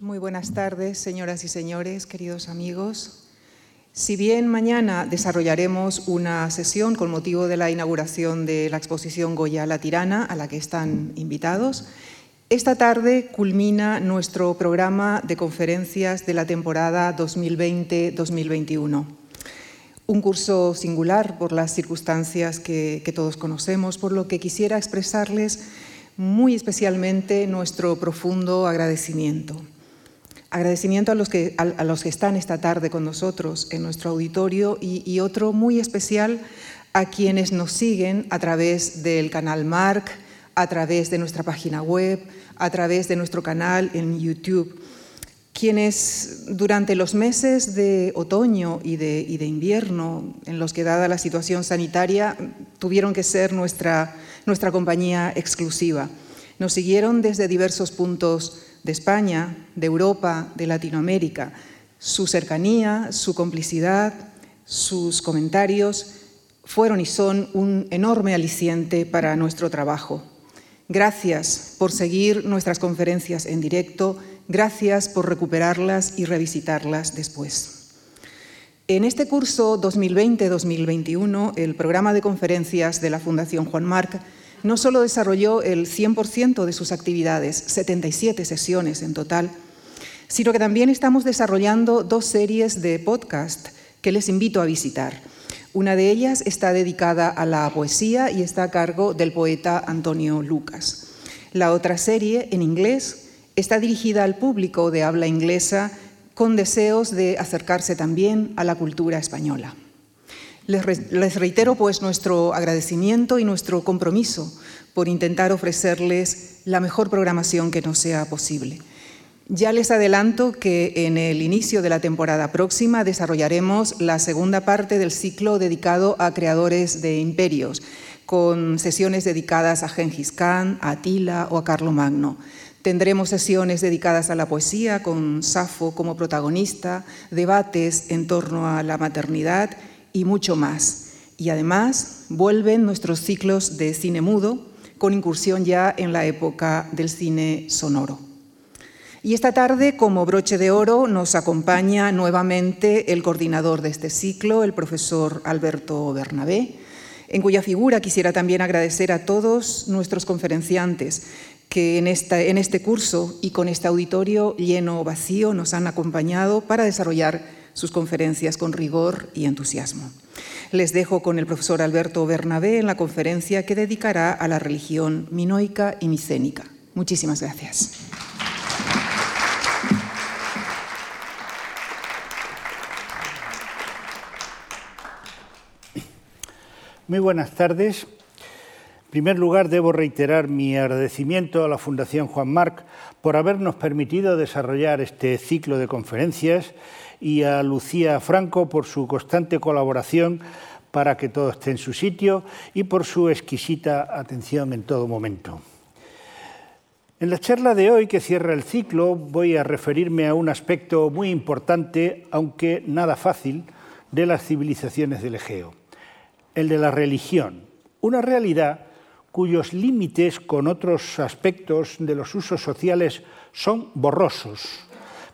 Muy buenas tardes, señoras y señores, queridos amigos. Si bien mañana desarrollaremos una sesión con motivo de la inauguración de la exposición Goya La Tirana, a la que están invitados, esta tarde culmina nuestro programa de conferencias de la temporada 2020-2021. Un curso singular por las circunstancias que, que todos conocemos, por lo que quisiera expresarles muy especialmente nuestro profundo agradecimiento. Agradecimiento a los que, a, los que están esta tarde con nosotros en nuestro auditorio y, y, otro muy especial a quienes nos siguen a través del canal Marc, a través de nuestra página web, a través de nuestro canal en YouTube, quienes durante los meses de otoño y de, y de invierno, en los que dada la situación sanitaria, tuvieron que ser nuestra, nuestra compañía exclusiva. Nos siguieron desde diversos puntos de España, de Europa, de Latinoamérica. Su cercanía, su complicidad, sus comentarios fueron y son un enorme aliciente para nuestro trabajo. Gracias por seguir nuestras conferencias en directo, gracias por recuperarlas y revisitarlas después. En este curso 2020-2021, el programa de conferencias de la Fundación Juan Marc no solo desarrolló el 100% de sus actividades, 77 sesiones en total, sino que también estamos desarrollando dos series de podcast que les invito a visitar. Una de ellas está dedicada a la poesía y está a cargo del poeta Antonio Lucas. La otra serie, en inglés, está dirigida al público de habla inglesa con deseos de acercarse también a la cultura española. Les, reitero pues nuestro agradecimiento y nuestro compromiso por intentar ofrecerles la mejor programación que nos sea posible. Ya les adelanto que en el inicio de la temporada próxima desarrollaremos la segunda parte del ciclo dedicado a creadores de imperios, con sesiones dedicadas a Gengis Khan, a Atila o a Carlomagno. Tendremos sesiones dedicadas a la poesía, con Safo como protagonista, debates en torno a la maternidad y mucho más. Y además vuelven nuestros ciclos de cine mudo, con incursión ya en la época del cine sonoro. Y esta tarde, como broche de oro, nos acompaña nuevamente el coordinador de este ciclo, el profesor Alberto Bernabé, en cuya figura quisiera también agradecer a todos nuestros conferenciantes que en, esta, en este curso y con este auditorio lleno vacío nos han acompañado para desarrollar sus conferencias con rigor y entusiasmo. Les dejo con el profesor Alberto Bernabé en la conferencia que dedicará a la religión minoica y micénica. Muchísimas gracias. Muy buenas tardes. En primer lugar, debo reiterar mi agradecimiento a la Fundación Juan Marc por habernos permitido desarrollar este ciclo de conferencias y a Lucía Franco por su constante colaboración para que todo esté en su sitio y por su exquisita atención en todo momento. En la charla de hoy, que cierra el ciclo, voy a referirme a un aspecto muy importante, aunque nada fácil, de las civilizaciones del Egeo, el de la religión, una realidad cuyos límites con otros aspectos de los usos sociales son borrosos,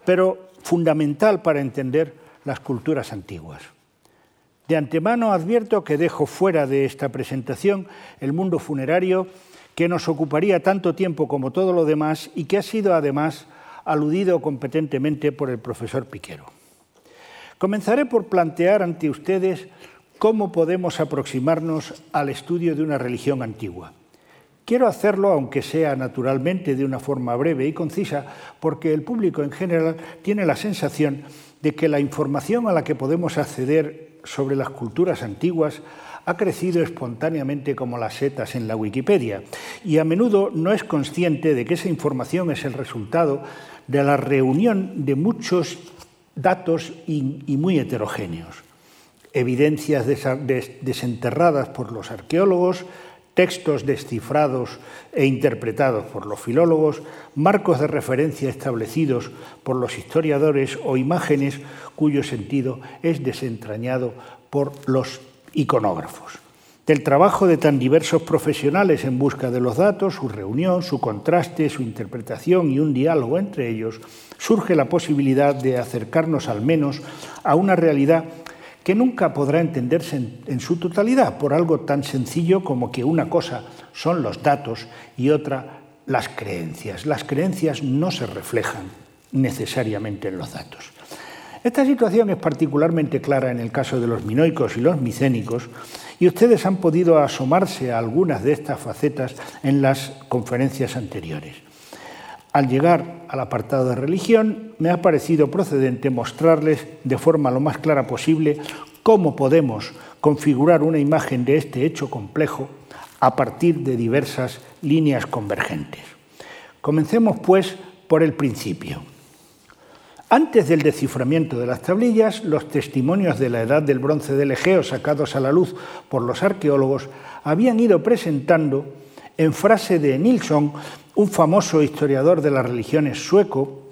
pero fundamental para entender las culturas antiguas. De antemano advierto que dejo fuera de esta presentación el mundo funerario que nos ocuparía tanto tiempo como todo lo demás y que ha sido además aludido competentemente por el profesor Piquero. Comenzaré por plantear ante ustedes cómo podemos aproximarnos al estudio de una religión antigua. Quiero hacerlo, aunque sea naturalmente de una forma breve y concisa, porque el público en general tiene la sensación de que la información a la que podemos acceder sobre las culturas antiguas ha crecido espontáneamente como las setas en la Wikipedia y a menudo no es consciente de que esa información es el resultado de la reunión de muchos datos y, muy heterogéneos. Evidencias desenterradas por los arqueólogos, textos descifrados e interpretados por los filólogos, marcos de referencia establecidos por los historiadores o imágenes cuyo sentido es desentrañado por los iconógrafos. del trabajo de tan diversos profesionales en busca de los datos, su reunión, su contraste, su interpretación y un diálogo entre ellos, surge la posibilidad de acercarnos al menos a una realidad que nunca podrá entenderse en, su totalidad por algo tan sencillo como que una cosa son los datos y otra las creencias. Las creencias no se reflejan necesariamente en los datos. Esta situación es particularmente clara en el caso de los minoicos y los micénicos, y ustedes han podido asomarse a algunas de estas facetas en las conferencias anteriores. Al llegar al apartado de religión, me ha parecido procedente mostrarles de forma lo más clara posible cómo podemos configurar una imagen de este hecho complejo a partir de diversas líneas convergentes. Comencemos, pues, por el principio. Antes del desciframiento de las tablillas, los testimonios de la edad del bronce del Egeo sacados a la luz por los arqueólogos habían ido presentando, en frase de Nilsson, un famoso historiador de las religiones sueco,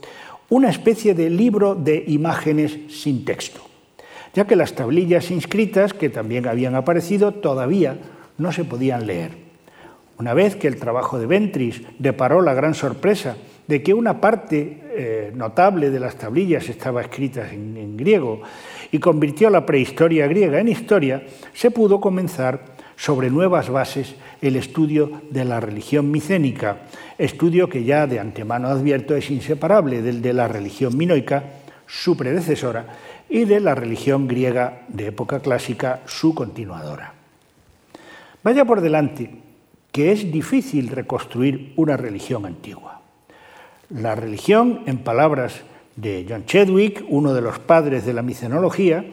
una especie de libro de imágenes sin texto, ya que las tablillas inscritas, que también habían aparecido, todavía no se podían leer. Una vez que el trabajo de Ventris deparó la gran sorpresa de que una parte eh, notable de las tablillas estaba escrita en, griego y convirtió la prehistoria griega en historia, se pudo comenzar sobre nuevas bases el estudio de la religión micénica, estudio que ya de antemano advierto es inseparable del de la religión minoica, su predecesora, y de la religión griega de época clásica, su continuadora. Vaya por delante que es difícil reconstruir una religión antigua. La religión, en palabras de John Chadwick, uno de los padres de la micenología,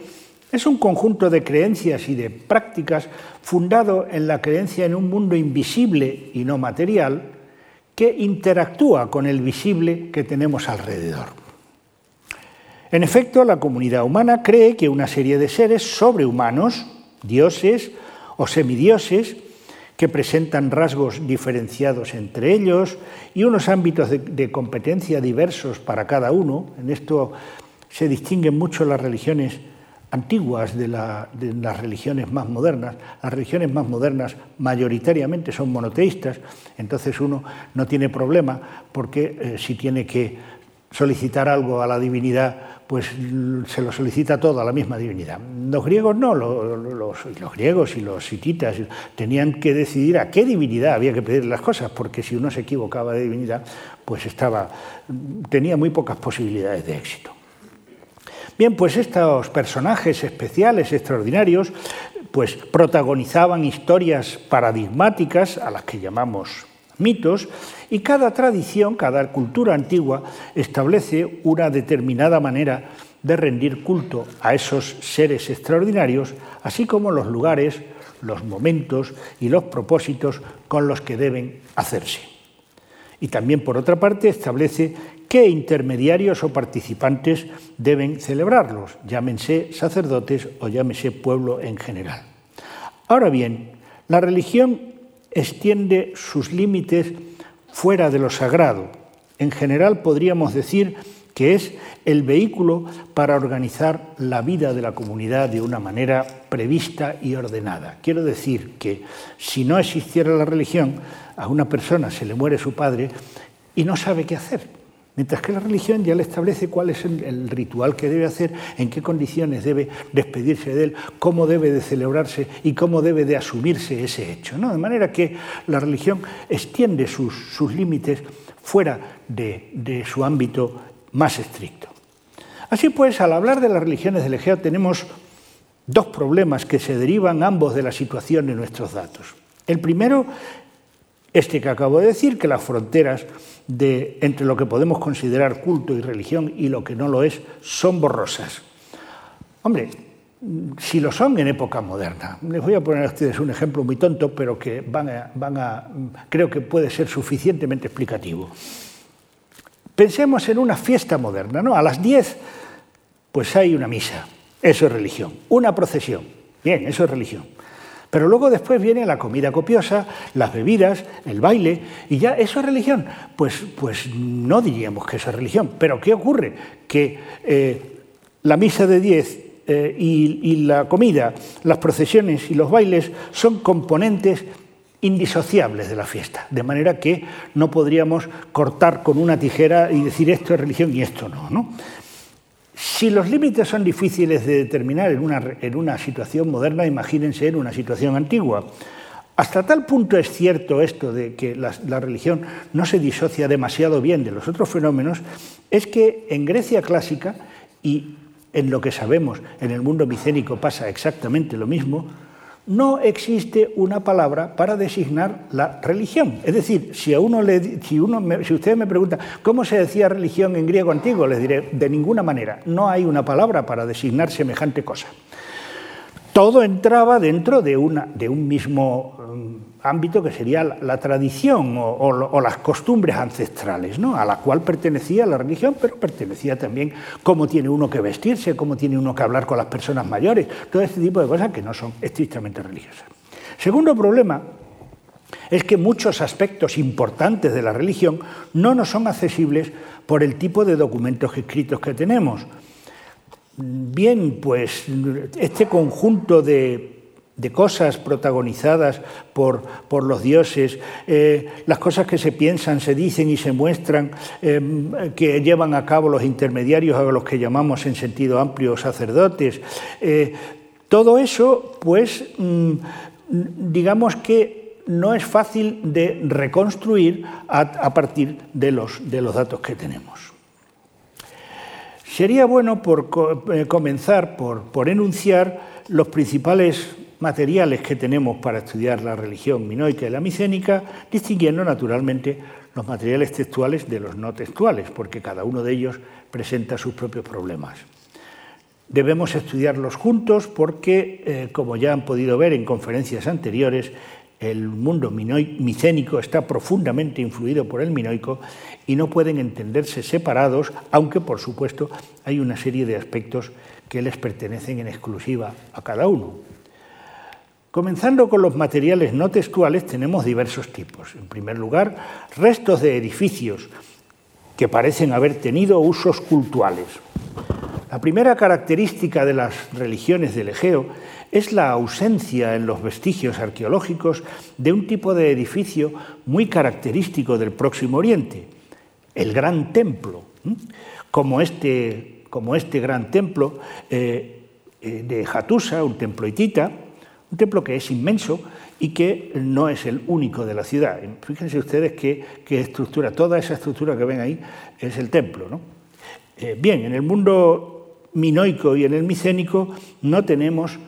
es un conjunto de creencias y de prácticas fundado en la creencia en un mundo invisible y no material que interactúa con el visible que tenemos alrededor. En efecto, la comunidad humana cree que una serie de seres sobrehumanos, dioses o semidioses, que presentan rasgos diferenciados entre ellos y unos ámbitos de, competencia diversos para cada uno. En esto se distinguen mucho las religiones antiguas de, las religiones más modernas. Las religiones más modernas mayoritariamente son monoteístas, entonces uno no tiene problema porque eh, si tiene que solicitar algo a la divinidad pues se lo solicita todo a la misma divinidad. Los griegos no, los, griegos y los hititas tenían que decidir a qué divinidad había que pedir las cosas, porque si uno se equivocaba de divinidad, pues estaba, tenía muy pocas posibilidades de éxito. Bien, pues estos personajes especiales, extraordinarios, pues protagonizaban historias paradigmáticas a las que llamamos mitos, y cada tradición, cada cultura antigua establece una determinada manera de rendir culto a esos seres extraordinarios, así como los lugares, los momentos y los propósitos con los que deben hacerse. Y también, por otra parte, establece qué intermediarios o participantes deben celebrarlos, llámense sacerdotes o llámese pueblo en general. Ahora bien, la religión extiende sus límites fuera de lo sagrado. En general podríamos decir que es el vehículo para organizar la vida de la comunidad de una manera prevista y ordenada. Quiero decir que si no existiera la religión, a una persona se le muere su padre y no sabe qué hacer. Mientras que la religión ya le establece cuál es el, ritual que debe hacer, en qué condiciones debe despedirse de él, cómo debe de celebrarse y cómo debe de asumirse ese hecho. ¿no? De manera que la religión extiende sus, límites fuera de, su ámbito más estricto. Así pues, al hablar de las religiones del Egeo tenemos dos problemas que se derivan ambos de la situación de nuestros datos. El primero, este que acabo de decir, que las fronteras de, entre lo que podemos considerar culto y religión y lo que no lo es son borrosas. Hombre, si lo son en época moderna. Les voy a poner a ustedes un ejemplo muy tonto, pero que van a, creo que puede ser suficientemente explicativo. Pensemos en una fiesta moderna, ¿no? A las 10, pues hay una misa, eso es religión. Una procesión, bien, eso es religión. Pero luego después viene la comida copiosa, las bebidas, el baile, y ya eso es religión. Pues, pues no diríamos que eso es religión. Pero ¿qué ocurre? Que eh, la misa de 10 eh, y, la comida, las procesiones y los bailes son componentes indisociables de la fiesta, de manera que no podríamos cortar con una tijera y decir esto es religión y esto no. ¿no? Si los límites son difíciles de determinar en una, en una situación moderna, imagínense en una situación antigua. Hasta tal punto es cierto esto de que la, la, religión no se disocia demasiado bien de los otros fenómenos, es que en Grecia clásica y en lo que sabemos en el mundo micénico pasa exactamente lo mismo, no existe una palabra para designar la religión. Es decir, si, a uno le, si, uno si usted me pregunta cómo se decía religión en griego antiguo, les diré de ninguna manera. No hay una palabra para designar semejante cosa. Todo entraba dentro de, una, de un mismo um, ámbito que sería la, tradición o, las costumbres ancestrales, ¿no? a la cual pertenecía la religión, pero pertenecía también cómo tiene uno que vestirse, cómo tiene uno que hablar con las personas mayores, todo este tipo de cosas que no son estrictamente religiosas. Segundo problema es que muchos aspectos importantes de la religión no nos son accesibles por el tipo de documentos escritos que tenemos. Bien, pues este conjunto de de cosas protagonizadas por, por los dioses, eh, las cosas que se piensan, se dicen y se muestran, em, que llevan a cabo los intermediarios, a los que llamamos en sentido amplio sacerdotes. Eh, todo eso, pues, mm, digamos que no es fácil de reconstruir a, partir de los, de los datos que tenemos. Sería bueno por, eh, comenzar por, por enunciar los principales materiales que tenemos para estudiar la religión minoica y la micénica, distinguiendo naturalmente los materiales textuales de los no textuales, porque cada uno de ellos presenta sus propios problemas. Debemos estudiarlos juntos porque, eh, como ya han podido ver en conferencias anteriores, el mundo micénico está profundamente influido por el minoico y no pueden entenderse separados, aunque por supuesto hay una serie de aspectos que les pertenecen en exclusiva a cada uno. Comenzando con los materiales no textuales, tenemos diversos tipos. En primer lugar, restos de edificios que parecen haber tenido usos cultuales. La primera característica de las religiones del Egeo es la ausencia en los vestigios arqueológicos de un tipo de edificio muy característico del Próximo Oriente, el gran templo, como este, como este gran templo eh, eh, de Hattusa, un templo hitita, un templo que es inmenso y que no es el único de la ciudad. Fíjense ustedes qué, estructura, toda esa estructura que ven ahí es el templo. ¿no? Eh, bien, en el mundo minoico y en el micénico no tenemos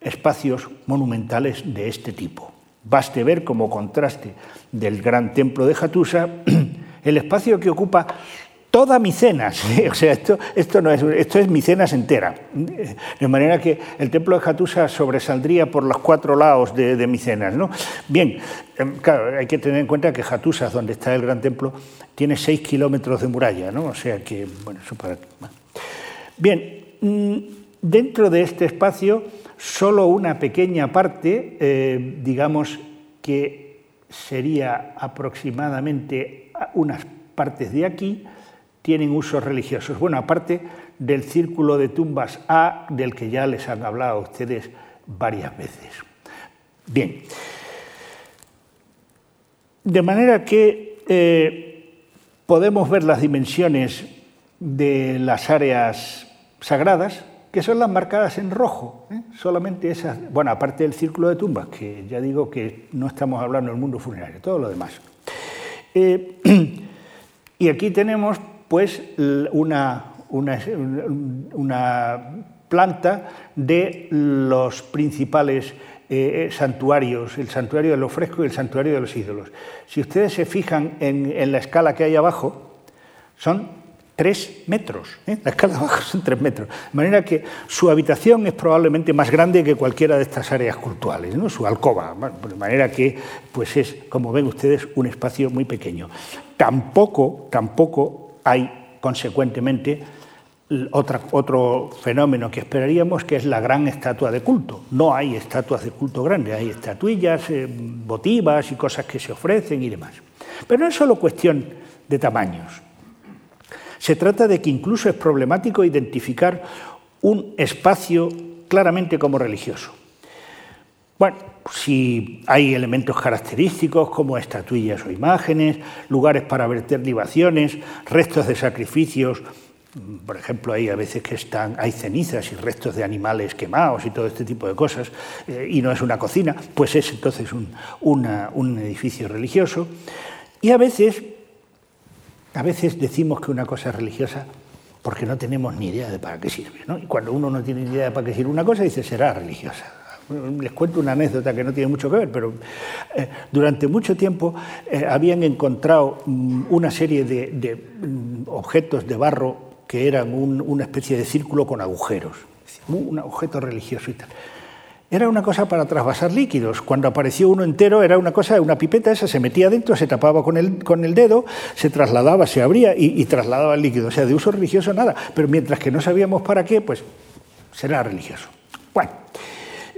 espacios monumentales de este tipo. Baste ver como contraste del gran templo de Jatusa el espacio que ocupa toda Micenas, o sea, esto, esto, no es, esto es Micenas entera. De manera que el templo de Jatusa sobresaldría por los cuatro lados de, Micenas. ¿no? Bien, em, claro, hay que tener en cuenta que Jatusa, donde está el gran templo, tiene seis kilómetros de muralla, ¿no? o sea que, bueno, eso para... Bien, mm, dentro de este espacio, solo una pequeña parte, eh, digamos que sería aproximadamente unas partes de aquí, tienen usos religiosos. Bueno, aparte del círculo de tumbas A, del que ya les han hablado a ustedes varias veces. Bien. De manera que eh, podemos ver las dimensiones de las áreas sagradas, que son las marcadas en rojo. ¿eh? Solamente esas, bueno, aparte del círculo de tumbas, que ya digo que no estamos hablando del mundo funerario, todo lo demás. Eh, y aquí tenemos pues una, planta de los principales eh, santuarios, el santuario de los frescos y el santuario de los ídolos. Si ustedes se fijan en, la escala que hay abajo, son tres metros. ¿eh? La escala abajo son tres metros. De manera que su habitación es probablemente más grande que cualquiera de estas áreas cultuales, ¿no? su alcoba. de manera que pues es, como ven ustedes, un espacio muy pequeño. Tampoco, tampoco hay, consecuentemente, otro fenómeno que esperaríamos, que es la gran estatua de culto. No hay estatuas de culto grandes, hay estatuillas, eh, votivas y cosas que se ofrecen y demás. Pero no es solo cuestión de tamaños. Se trata de que incluso es problemático identificar un espacio claramente como religioso. Bueno, si hay elementos característicos como estatuillas o imágenes, lugares para verter libaciones, restos de sacrificios, por ejemplo, hay a veces que están, hay cenizas y restos de animales quemados y todo este tipo de cosas, eh, y no es una cocina, pues es entonces un, edificio religioso. Y a veces, a veces decimos que una cosa es religiosa porque no tenemos ni idea de para qué sirve. Y cuando uno no tiene ni idea de para qué sirve una cosa, dice será religiosa. Les cuento una anécdota que no tiene mucho que ver, pero eh, durante mucho tiempo eh, habían encontrado mm, una serie de, mm, objetos de barro que eran una especie de círculo con agujeros, un objeto religioso y tal. Era una cosa para trasvasar líquidos. Cuando apareció uno entero era una cosa, una pipeta esa, se metía dentro, se tapaba con el, con el dedo, se trasladaba, se abría y, y trasladaba el líquido. O sea, de uso religioso nada. Pero mientras que no sabíamos para qué, pues será religioso. Bueno.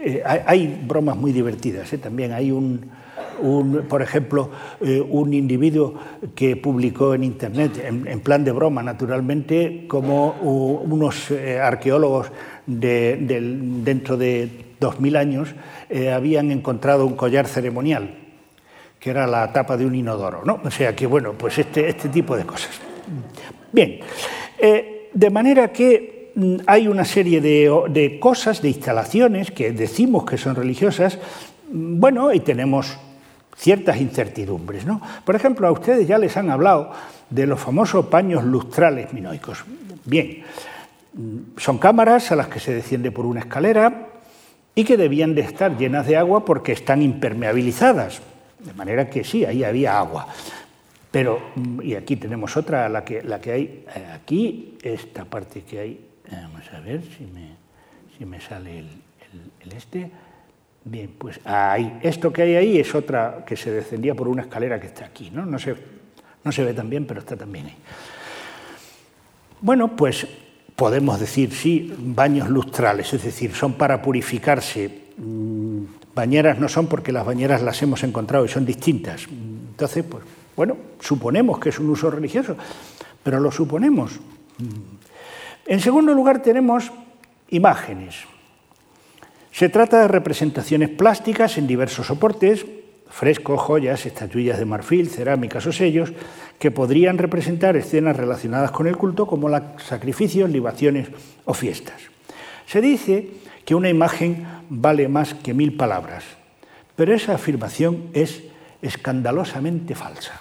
Eh, hay, bromas muy divertidas. ¿eh? También hay un, por ejemplo, eh, un individuo que publicó en Internet, en, plan de broma, naturalmente, como unos arqueólogos dentro de 2.000 años habían encontrado un collar ceremonial, que era la tapa de un inodoro. ¿no? O sea que, bueno, pues este, este tipo de cosas. Bien, de manera que hay una serie de, cosas, de instalaciones que decimos que son religiosas, mm, bueno, y tenemos ciertas incertidumbres. ¿no? Por ejemplo, a ustedes ya les han hablado de los famosos paños lustrales minoicos. Bien, mm, son cámaras a las que se desciende por una escalera y que debían de estar llenas de agua porque están impermeabilizadas. De manera que sí, ahí había agua. Pero, y aquí tenemos otra, la que, la que hay eh, aquí, esta parte que hay Vamos a ver si me, si me sale el, este. Bien, pues ahí, esto que hay ahí es otra que se descendía por una escalera que está aquí, ¿no? No se, no se ve tan bien, pero está también ahí. Bueno, pues podemos decir, sí, baños lustrales, es decir, son para purificarse. Mm, bañeras no son porque las bañeras las hemos encontrado y son distintas. Entonces, pues, bueno, suponemos que es un uso religioso, pero lo suponemos. En segundo lugar tenemos imágenes. Se trata de representaciones plásticas en diversos soportes, frescos, joyas, estatuillas de marfil, cerámicas o sellos, que podrían representar escenas relacionadas con el culto como sacrificios, libaciones o fiestas. Se dice que una imagen vale más que mil palabras, pero esa afirmación es escandalosamente falsa.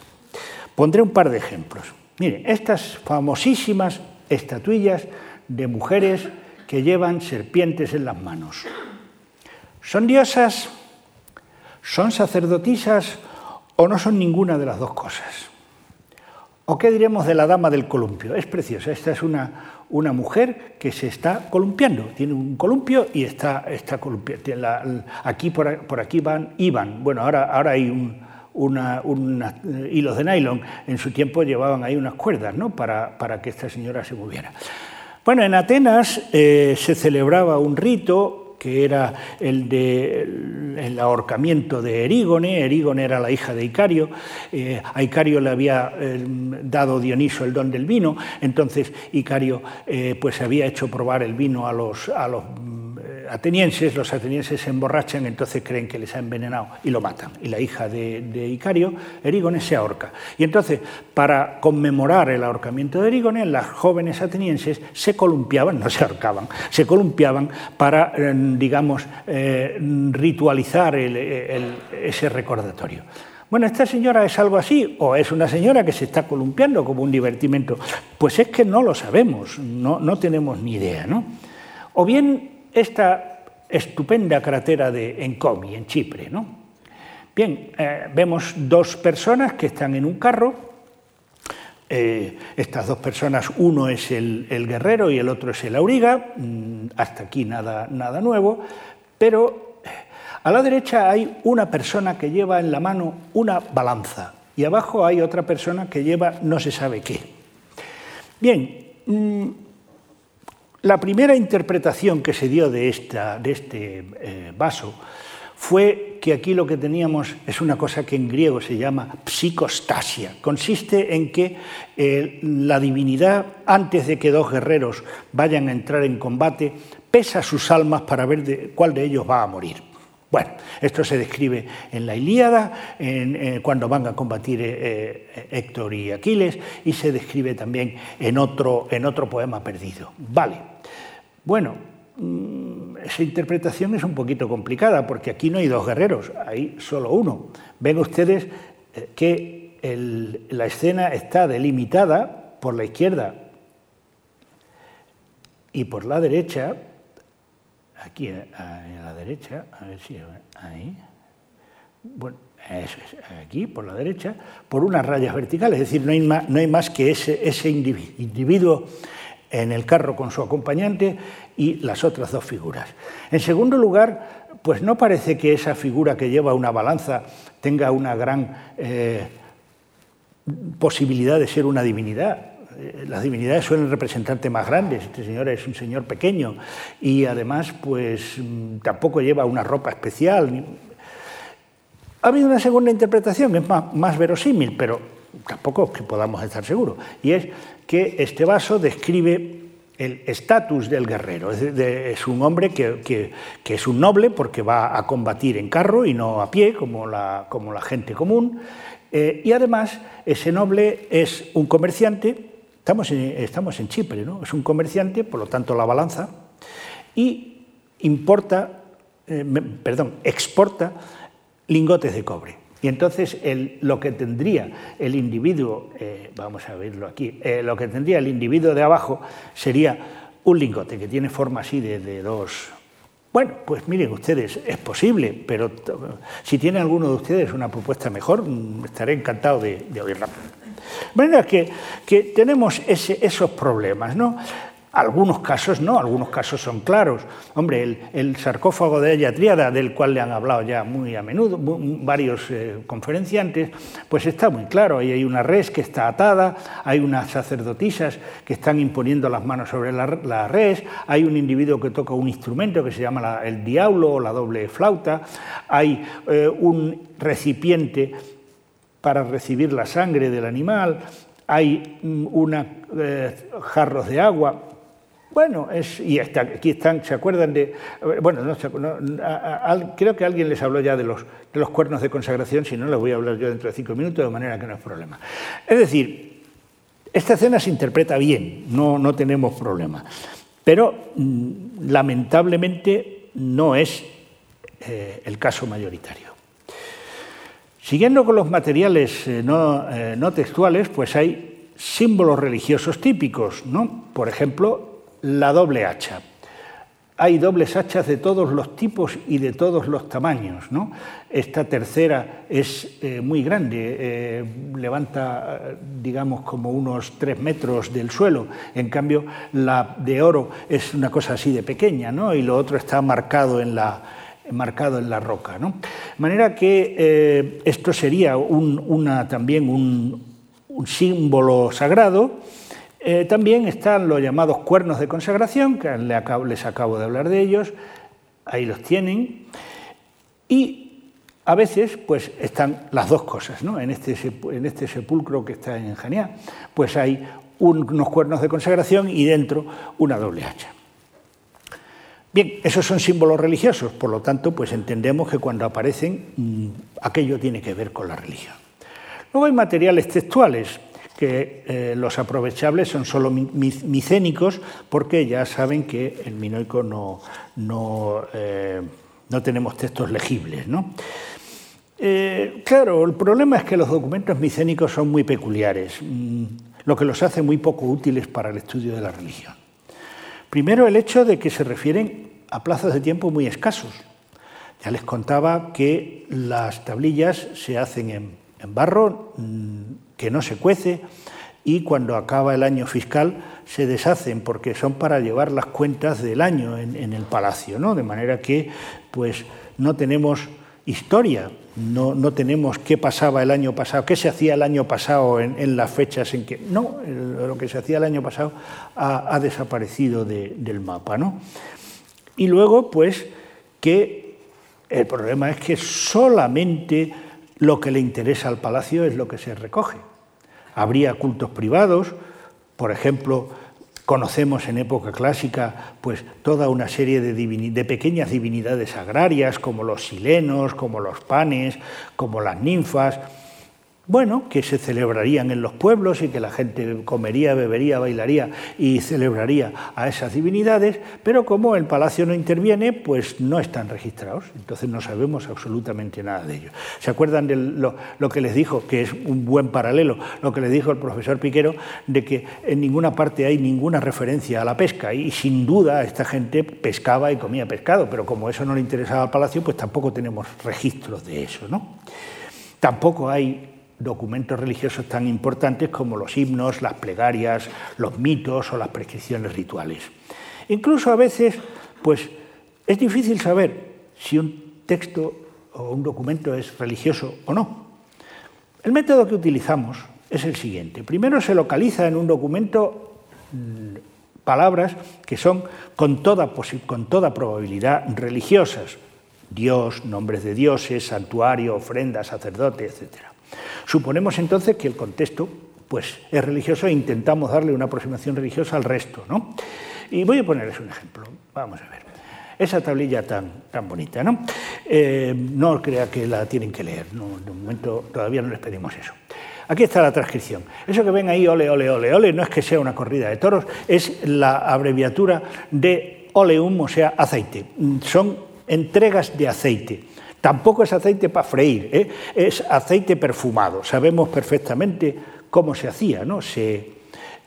Pondré un par de ejemplos. Miren, estas famosísimas estatuillas de mujeres que llevan serpientes en las manos. ¿Son diosas? ¿Son sacerdotisas? ¿O no son ninguna de las dos cosas? ¿O qué diremos de la dama del columpio? Es preciosa. Esta es una, una mujer que se está columpiando. Tiene un columpio y está, está columpiando. Aquí por, aquí van, iban. Bueno, ahora, ahora hay un, una, eh, hilos de nylon. En su tiempo llevaban ahí unas cuerdas ¿no? para, para que esta señora se moviera. Bueno, en Atenas eh, se celebraba un rito que era el del ahorcamiento de Erígone. Erígone era la hija de Icario. Eh, a Icario le había dado Dioniso el don del vino, entonces Icario pues había hecho probar el vino a los, a los atenienses, los atenienses se emborrachan, entonces creen que les ha envenenado y lo matan. Y la hija de, Icario, Erígones, se ahorca. Y entonces, para conmemorar el ahorcamiento de Erígones, las jóvenes atenienses se columpiaban, no se ahorcaban, se columpiaban para, eh, digamos, eh, ritualizar ese recordatorio. Bueno, ¿esta señora es algo así o es una señora que se está columpiando como un divertimento? Pues es que no lo sabemos, no, no tenemos ni idea, ¿no? O bien esta estupenda cratera de Encomi, en Chipre. ¿no? Bien, eh, vemos dos personas que están en un carro. Eh, estas dos personas, uno es el, guerrero y el otro es el auriga. Mm, hasta aquí nada, nada nuevo. Pero eh, a la derecha hay una persona que lleva en la mano una balanza y abajo hay otra persona que lleva no se sabe qué. Bien, mm, la primera interpretación que se dio de, esta, de este eh, vaso fue que aquí lo que teníamos es una cosa que en griego se llama psicostasia. Consiste en que eh, la divinidad, antes de que dos guerreros vayan a entrar en combate, pesa sus almas para ver cuál de ellos va a morir. Bueno, esto se describe en la Ilíada, en, cuando van a combatir eh, eh, Héctor y Aquiles, y se describe también en otro, en otro poema perdido. Vale. Bueno, mm, esa interpretación es un poquito complicada, porque aquí no hay dos guerreros, hay solo uno. Ven ustedes eh, que la escena está delimitada por la izquierda y por la derecha aquí a, la derecha, a ver si ahí, bueno, aquí por la derecha, por unas rayas verticales, es decir, no hay más, no hay más que ese, ese individuo en el carro con su acompañante y las otras dos figuras. En segundo lugar, pues no parece que esa figura que lleva una balanza tenga una gran eh, posibilidad de ser una divinidad. Eh, las divinidades suelen representarte más grandes, este señor es un señor pequeño y además pues mm, tampoco lleva una ropa especial. Ha habido una segunda interpretación, es más, verosímil, pero tampoco que podamos estar seguros, y es que este vaso describe el estatus del guerrero. Es, un hombre que, es un noble porque va a combatir en carro y no a pie, como la, como la gente común. Eh, y además, ese noble es un comerciante Estamos en, Chipre, ¿no? es un comerciante, por lo tanto la balanza, y importa, eh, perdón, exporta lingotes de cobre. Y entonces lo que tendría el individuo, eh, vamos a verlo aquí, eh, lo que tendría el individuo de abajo sería un lingote que tiene forma así de, dos. Bueno, pues miren ustedes, es posible, pero si tiene alguno de ustedes una propuesta mejor, mm, estaré encantado de oírla. De manera que, que tenemos esos problemas, ¿no? Algunos casos no, algunos casos son claros. Hombre, el, sarcófago de ella triada, del cual le han hablado ya muy a menudo varios eh, conferenciantes, pues está muy claro. Ahí hay una res que está atada, hay unas sacerdotisas que están imponiendo las manos sobre la, res, hay un individuo que toca un instrumento que se llama el diablo o la doble flauta, hay eh, un recipiente para recibir la sangre del animal, hay mm, unos eh, jarros de agua. Bueno, es, y aquí están, ¿se acuerdan de...? Bueno, creo que alguien les habló ya de los, de los cuernos de consagración, si no, les voy a hablar yo dentro de cinco minutos, de manera que no es problema. Es decir, esta escena se interpreta bien, no, no tenemos problema, pero mm, lamentablemente no es eh, el caso mayoritario. Siguiendo con los materiales eh, eh, no, textuales, pues hay símbolos religiosos típicos, ¿no? Por ejemplo, la doble hacha. Hay dobles hachas de todos los tipos y de todos los tamaños. ¿no? Esta tercera es eh, muy grande, levanta, digamos, como unos tres metros del suelo. En cambio, la de oro es una cosa así de pequeña, ¿no? y lo otro está marcado en la, marcado en la roca. ¿no? De manera que eh, esto sería una, también un, símbolo sagrado. Eh, también están los llamados cuernos de consagración, que les acabo de hablar de ellos, ahí los tienen. Y a veces pues están las dos cosas, ¿no? en, este, en este sepulcro que está en Janiá, pues hay unos cuernos de consagración y dentro una doble hacha. Bien, esos son símbolos religiosos, por lo tanto, pues entendemos que cuando aparecen mm, aquello tiene que ver con la religión. Luego hay materiales textuales, que eh, los aprovechables son solo micénicos, porque ya saben que en minoico no, no, eh, no tenemos textos legibles. ¿no? Eh, claro, el problema es que los documentos micénicos son muy peculiares, mm, lo que los hace muy poco útiles para el estudio de la religión. Primero, el hecho de que se refieren a plazos de tiempo muy escasos. Ya les contaba que las tablillas se hacen en, barro, mm, que no se cuece, y cuando acaba el año fiscal se deshacen porque son para llevar las cuentas del año en, en el palacio, ¿no? De manera que pues no tenemos historia. No, no, tenemos qué pasaba el año pasado, qué se hacía el año pasado en, las fechas en que... No, lo que se hacía el año pasado ha, desaparecido del mapa. ¿no? Y luego, pues, que El problema es que solamente lo que le interesa al palacio es lo que se recoge. Habría cultos privados, por ejemplo, conocemos en época clásica pues toda una serie de, de, pequeñas divinidades agrarias como los silenos, como los panes, como las ninfas, bueno, que se celebrarían en los pueblos y que la gente comería, bebería, bailaría y celebraría a esas divinidades, pero como el palacio no interviene, pues no están registrados, entonces no sabemos absolutamente nada de ellos. ¿Se acuerdan de lo, que les dijo, que es un buen paralelo, lo que les dijo el profesor Piquero, de que en ninguna parte hay ninguna referencia a la pesca y sin duda esta gente pescaba y comía pescado, pero como eso no le interesaba al palacio, pues tampoco tenemos registros de eso, ¿no? Tampoco hay documentos religiosos tan importantes como los himnos, las plegarias, los mitos o las prescripciones rituales. Incluso a veces, pues es difícil saber si un texto o un documento es religioso o no. El método que utilizamos es el siguiente. Primero se localiza en un documento mm, palabras que son con toda, con toda probabilidad religiosas. Dios, nombres de dioses, santuario, ofrenda, sacerdote, etcétera. Suponemos entonces que el contexto pues, es religioso e intentamos darle una aproximación religiosa al resto. ¿no? Y voy a ponerles un ejemplo. Vamos a ver. Esa tablilla tan, tan bonita, ¿no? Eh, no crea que la tienen que leer, no, de momento todavía no les pedimos eso. Aquí está la transcripción. Eso que ven ahí, ole, ole, ole, ole, no es que sea una corrida de toros, es la abreviatura de oleum, o sea, aceite. Son entregas de aceite. Tampoco es aceite para freír, ¿eh? es aceite perfumado. Sabemos perfectamente cómo se hacía, ¿no?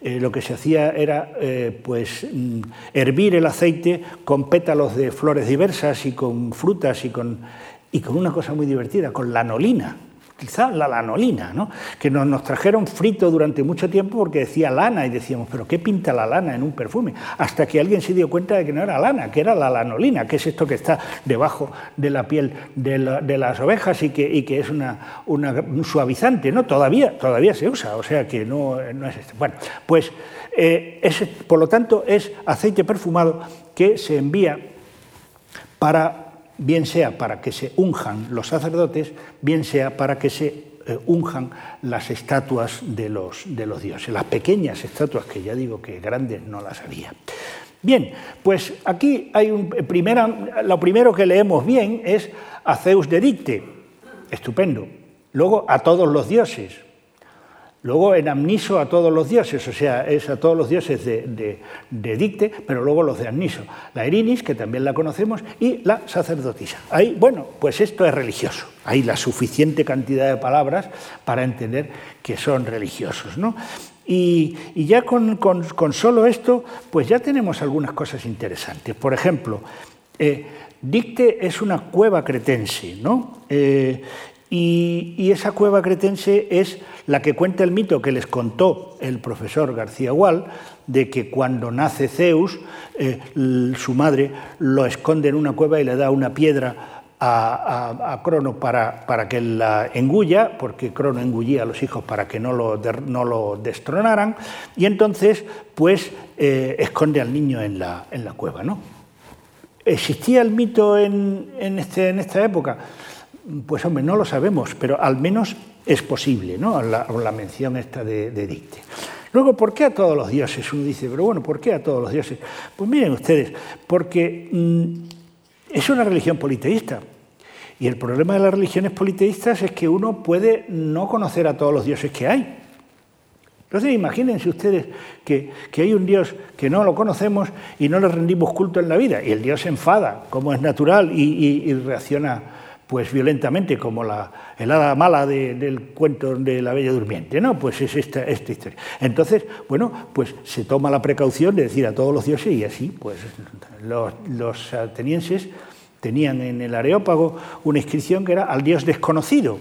Eh, lo que se hacía era eh, pues, mm, hervir el aceite con pétalos de flores diversas y con frutas y con, y con una cosa muy divertida, con lanolina quizá la lanolina, ¿no? que nos, nos, trajeron frito durante mucho tiempo porque decía lana y decíamos, pero ¿qué pinta la lana en un perfume? Hasta que alguien se dio cuenta de que no era lana, que era la lanolina, que es esto que está debajo de la piel de, las ovejas y que, y que es una, un suavizante, ¿no? Todavía, todavía se usa, o sea que no, no es esto. Bueno, pues eh, por lo tanto es aceite perfumado que se envía para bien sea para que se unjan los sacerdotes, bien sea para que se eh, unjan las estatuas de los, de los dioses, las pequeñas estatuas que ya digo que grandes no las había. Bien, pues aquí hay un primera, lo primero que leemos bien es a Zeus de Dicte, estupendo. Luego a todos los dioses, Luego en Amniso a todos los dioses, o sea, es a todos los dioses de, Dicte, pero luego los de Amniso. La Erinis, que también la conocemos, y la sacerdotisa. Ahí, bueno, pues esto es religioso. Hay la suficiente cantidad de palabras para entender que son religiosos. ¿no? Y, ya con, solo esto, pues ya tenemos algunas cosas interesantes. Por ejemplo, eh, Dicte es una cueva cretense, ¿no? Eh, y, esa cueva cretense es la que cuenta el mito que les contó el profesor García Gual, de que cuando nace Zeus, eh, su madre lo esconde en una cueva y le da una piedra a, Crono para, para, que la engulla, porque Crono engullía a los hijos para que no lo, no lo destronaran, y entonces pues eh, esconde al niño en la, en la cueva. ¿no? ¿Existía el mito en, en, este, en esta época? Pues hombre, no lo sabemos, pero al menos es posible, ¿no? La, la mención esta de, Dicte. Luego, ¿por qué a todos los dioses? Uno dice, pero bueno, ¿por qué a todos los dioses? Pues miren ustedes, porque mm, es una religión politeísta. Y el problema de las religiones politeístas es que uno puede no conocer a todos los dioses que hay. Entonces imagínense ustedes que, hay un Dios que no lo conocemos y no le rendimos culto en la vida. Y el Dios se enfada, como es natural, y reacciona pues violentamente, como la helada mala del cuento de la Bella Durmiente, ¿no? Pues es esta, esta historia. Entonces, bueno, pues se toma la precaución de decir a todos los dioses y así, pues los, los atenienses tenían en el Areópago una inscripción que era al dios desconocido,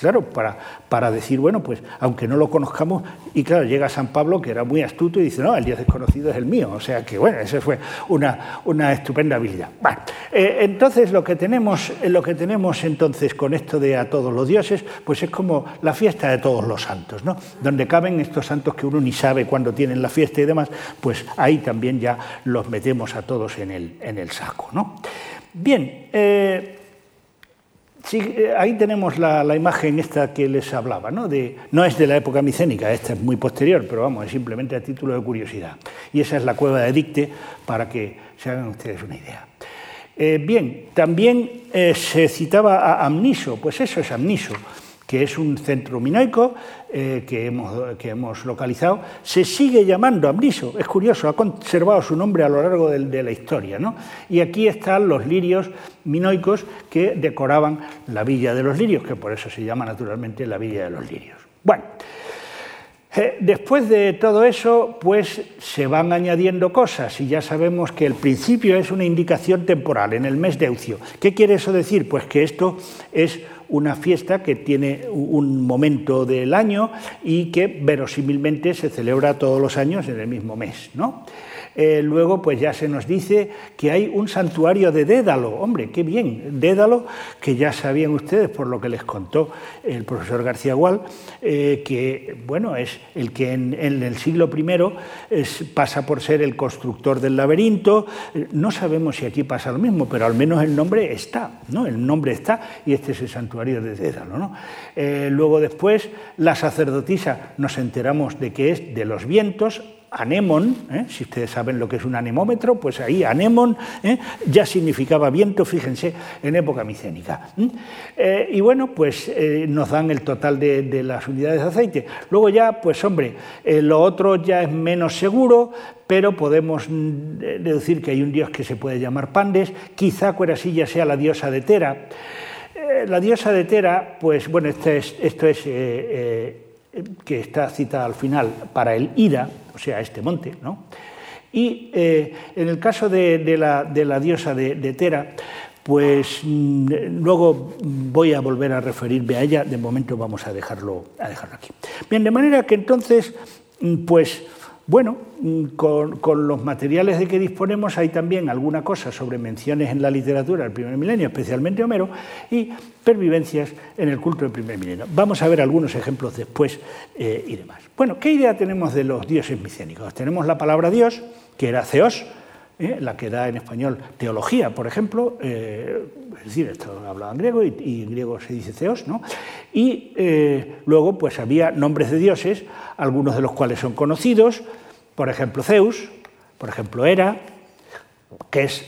Claro, para, para decir, bueno, pues aunque no lo conozcamos, y claro, llega San Pablo, que era muy astuto, y dice, no, el Dios desconocido es el mío. O sea que, bueno, esa fue una, una estupenda habilidad. Bueno, eh, entonces lo que, tenemos, lo que tenemos entonces con esto de a todos los dioses, pues es como la fiesta de todos los santos, ¿no? Donde caben estos santos que uno ni sabe cuándo tienen la fiesta y demás, pues ahí también ya los metemos a todos en el, en el saco, ¿no? Bien, eh, Sí, eh, ahí tenemos la, imagen esta que les hablaba, ¿no? No es de la época micénica, esta es muy posterior, pero vamos, es simplemente a título de curiosidad. Y esa es la cueva de Dicte, para que se hagan ustedes una idea. Eh, bien, también eh, se citaba a Amniso, pues eso es Amniso que es un centro minoico eh, que, hemos, que, hemos, localizado, se sigue llamando Amniso. Es curioso, ha conservado su nombre a lo largo de, la historia. ¿no? Y aquí están los lirios minoicos que decoraban la Villa de los Lirios, que por eso se llama naturalmente la Villa de los Lirios. Bueno, eh, después de todo eso, pues se van añadiendo cosas y ya sabemos que el principio es una indicación temporal en el mes de Eucio. ¿Qué quiere eso decir? Pues que esto es una fiesta que tiene un momento del año y que verosímilmente se celebra todos los años en el mismo mes. ¿no? Eh, luego, pues ya se nos dice que hay un santuario de Dédalo. Hombre, qué bien. Dédalo, que ya sabían ustedes por lo que les contó el profesor García Gual, eh, que bueno, es el que en, el siglo I pasa por ser el constructor del laberinto. No sabemos si aquí pasa lo mismo, pero al menos el nombre está, ¿no? El nombre está y este es el santuario de Dédalo. ¿no? Eh, luego después, la sacerdotisa, nos enteramos de que es de los vientos, anémon, ¿eh? si ustedes saben lo que es un anemómetro, pues ahí anémon ¿eh? ya significaba viento, fíjense, en época micénica. Eh, y bueno, pues nos dan el total de, las unidades de aceite. Luego ya, pues hombre, lo otro ya es menos seguro, pero podemos mm, deducir que hay un dios que se puede llamar Pandes, quizá Cuerasilla sea la diosa de Tera. la diosa de Tera, pues bueno, esto es, esto es que está citada al final para el Ida, o sea, este monte, ¿no? Y eh, en el caso de, la, diosa de, Tera, pues mm, luego voy a volver a referirme a ella, de momento vamos a dejarlo, a dejarlo aquí. Bien, de manera que entonces, mm, pues bueno, mm, con, los materiales de que disponemos hay también alguna cosa sobre menciones en la literatura del primer milenio, especialmente Homero, y pervivencias en el culto del primer milenio. Vamos a ver algunos ejemplos después eh, y demás. Bueno, ¿qué idea tenemos de los dioses micénicos? Tenemos la palabra Dios, que era Zeos, eh, la que da en español teología, por ejemplo, eh, es decir, esto hablaba en griego y, en griego se dice Zeos, ¿no? Y luego pues había nombres de dioses, algunos de los cuales son conocidos, por ejemplo, Zeus, por ejemplo, Hera, que es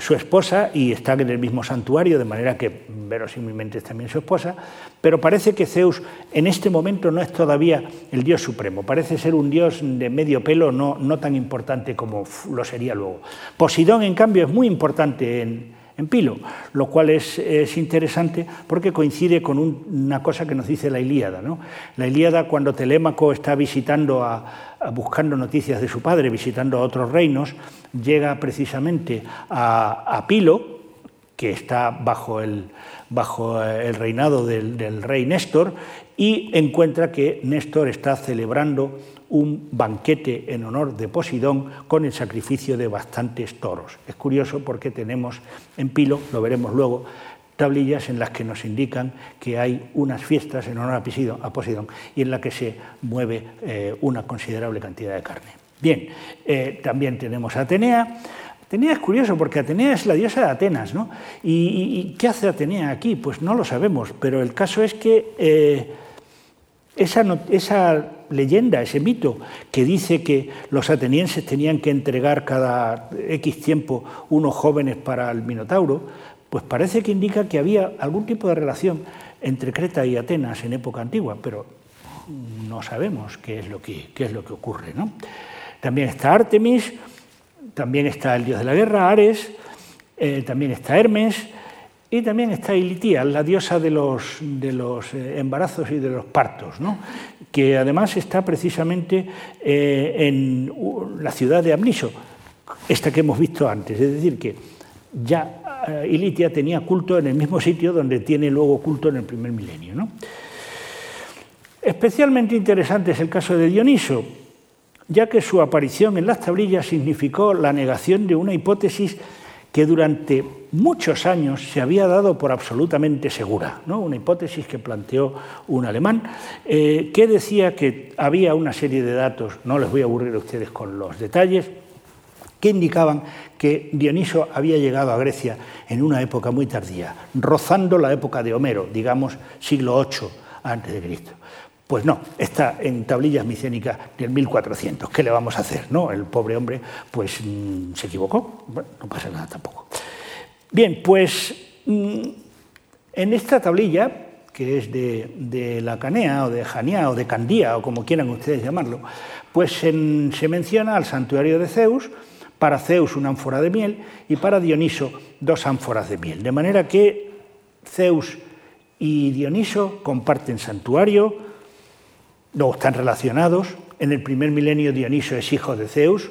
su esposa y están en el mismo santuario, de manera que verosímilmente es también su esposa, pero parece que Zeus en este momento no es todavía el dios supremo, parece ser un dios de medio pelo, no, no tan importante como lo sería luego. Posidón, en cambio, es muy importante en, en Pilo, lo cual es, interesante porque coincide con una cosa que nos dice la Ilíada. ¿no? La Ilíada, cuando Telémaco está visitando, buscando noticias de su padre, visitando a otros reinos, llega precisamente a, Pilo, que está bajo el, bajo el reinado del, del rey Néstor, y encuentra que Néstor está celebrando un banquete en honor de Posidón con el sacrificio de bastantes toros. Es curioso porque tenemos en Pilo, lo veremos luego, tablillas en las que nos indican que hay unas fiestas en honor a Posidón y en la que se mueve eh, una considerable cantidad de carne. Bien, eh, también tenemos a Atenea. Atenea es curioso porque Atenea es la diosa de Atenas, ¿no? ¿Y, qué hace Atenea aquí? Pues no lo sabemos, pero el caso es que eh, esa, esa leyenda, ese mito que dice que los atenienses tenían que entregar cada X tiempo unos jóvenes para el Minotauro, pues parece que indica que había algún tipo de relación entre Creta y Atenas en época antigua, pero no sabemos qué es lo que, qué es lo que ocurre. ¿no? También está Artemis, también está el dios de la guerra, Ares, eh, también está Hermes, y también está Ilitía, la diosa de los, de los eh, embarazos y de los partos, ¿no? que además está precisamente eh, en la ciudad de Amniso, esta que hemos visto antes. Es decir, que ya eh, Ilitia tenía culto en el mismo sitio donde tiene luego culto en el primer milenio. ¿no? Especialmente interesante es el caso de Dioniso, ya que su aparición en las tablillas significó la negación de una hipótesis que durante muchos años se había dado por absolutamente segura, ¿no? una hipótesis que planteó un alemán, eh, que decía que había una serie de datos, no les voy a aburrir a ustedes con los detalles, que indicaban que Dioniso había llegado a Grecia en una época muy tardía, rozando la época de Homero, digamos siglo VIII a.C. Pues no, está en tablillas micénicas del 1400. ¿Qué le vamos a hacer? No, el pobre hombre pues mm, se equivocó. Bueno, no pasa nada tampoco. Bien, pues mm, en esta tablilla, que es de, la Canea o de Janía o de Candía o como quieran ustedes llamarlo, pues se menciona al santuario de Zeus, para Zeus una ánfora de miel y para Dioniso dos ánforas de miel. De manera que Zeus y Dioniso comparten santuario, no están relacionados. En el primer milenio Dioniso es hijo de Zeus.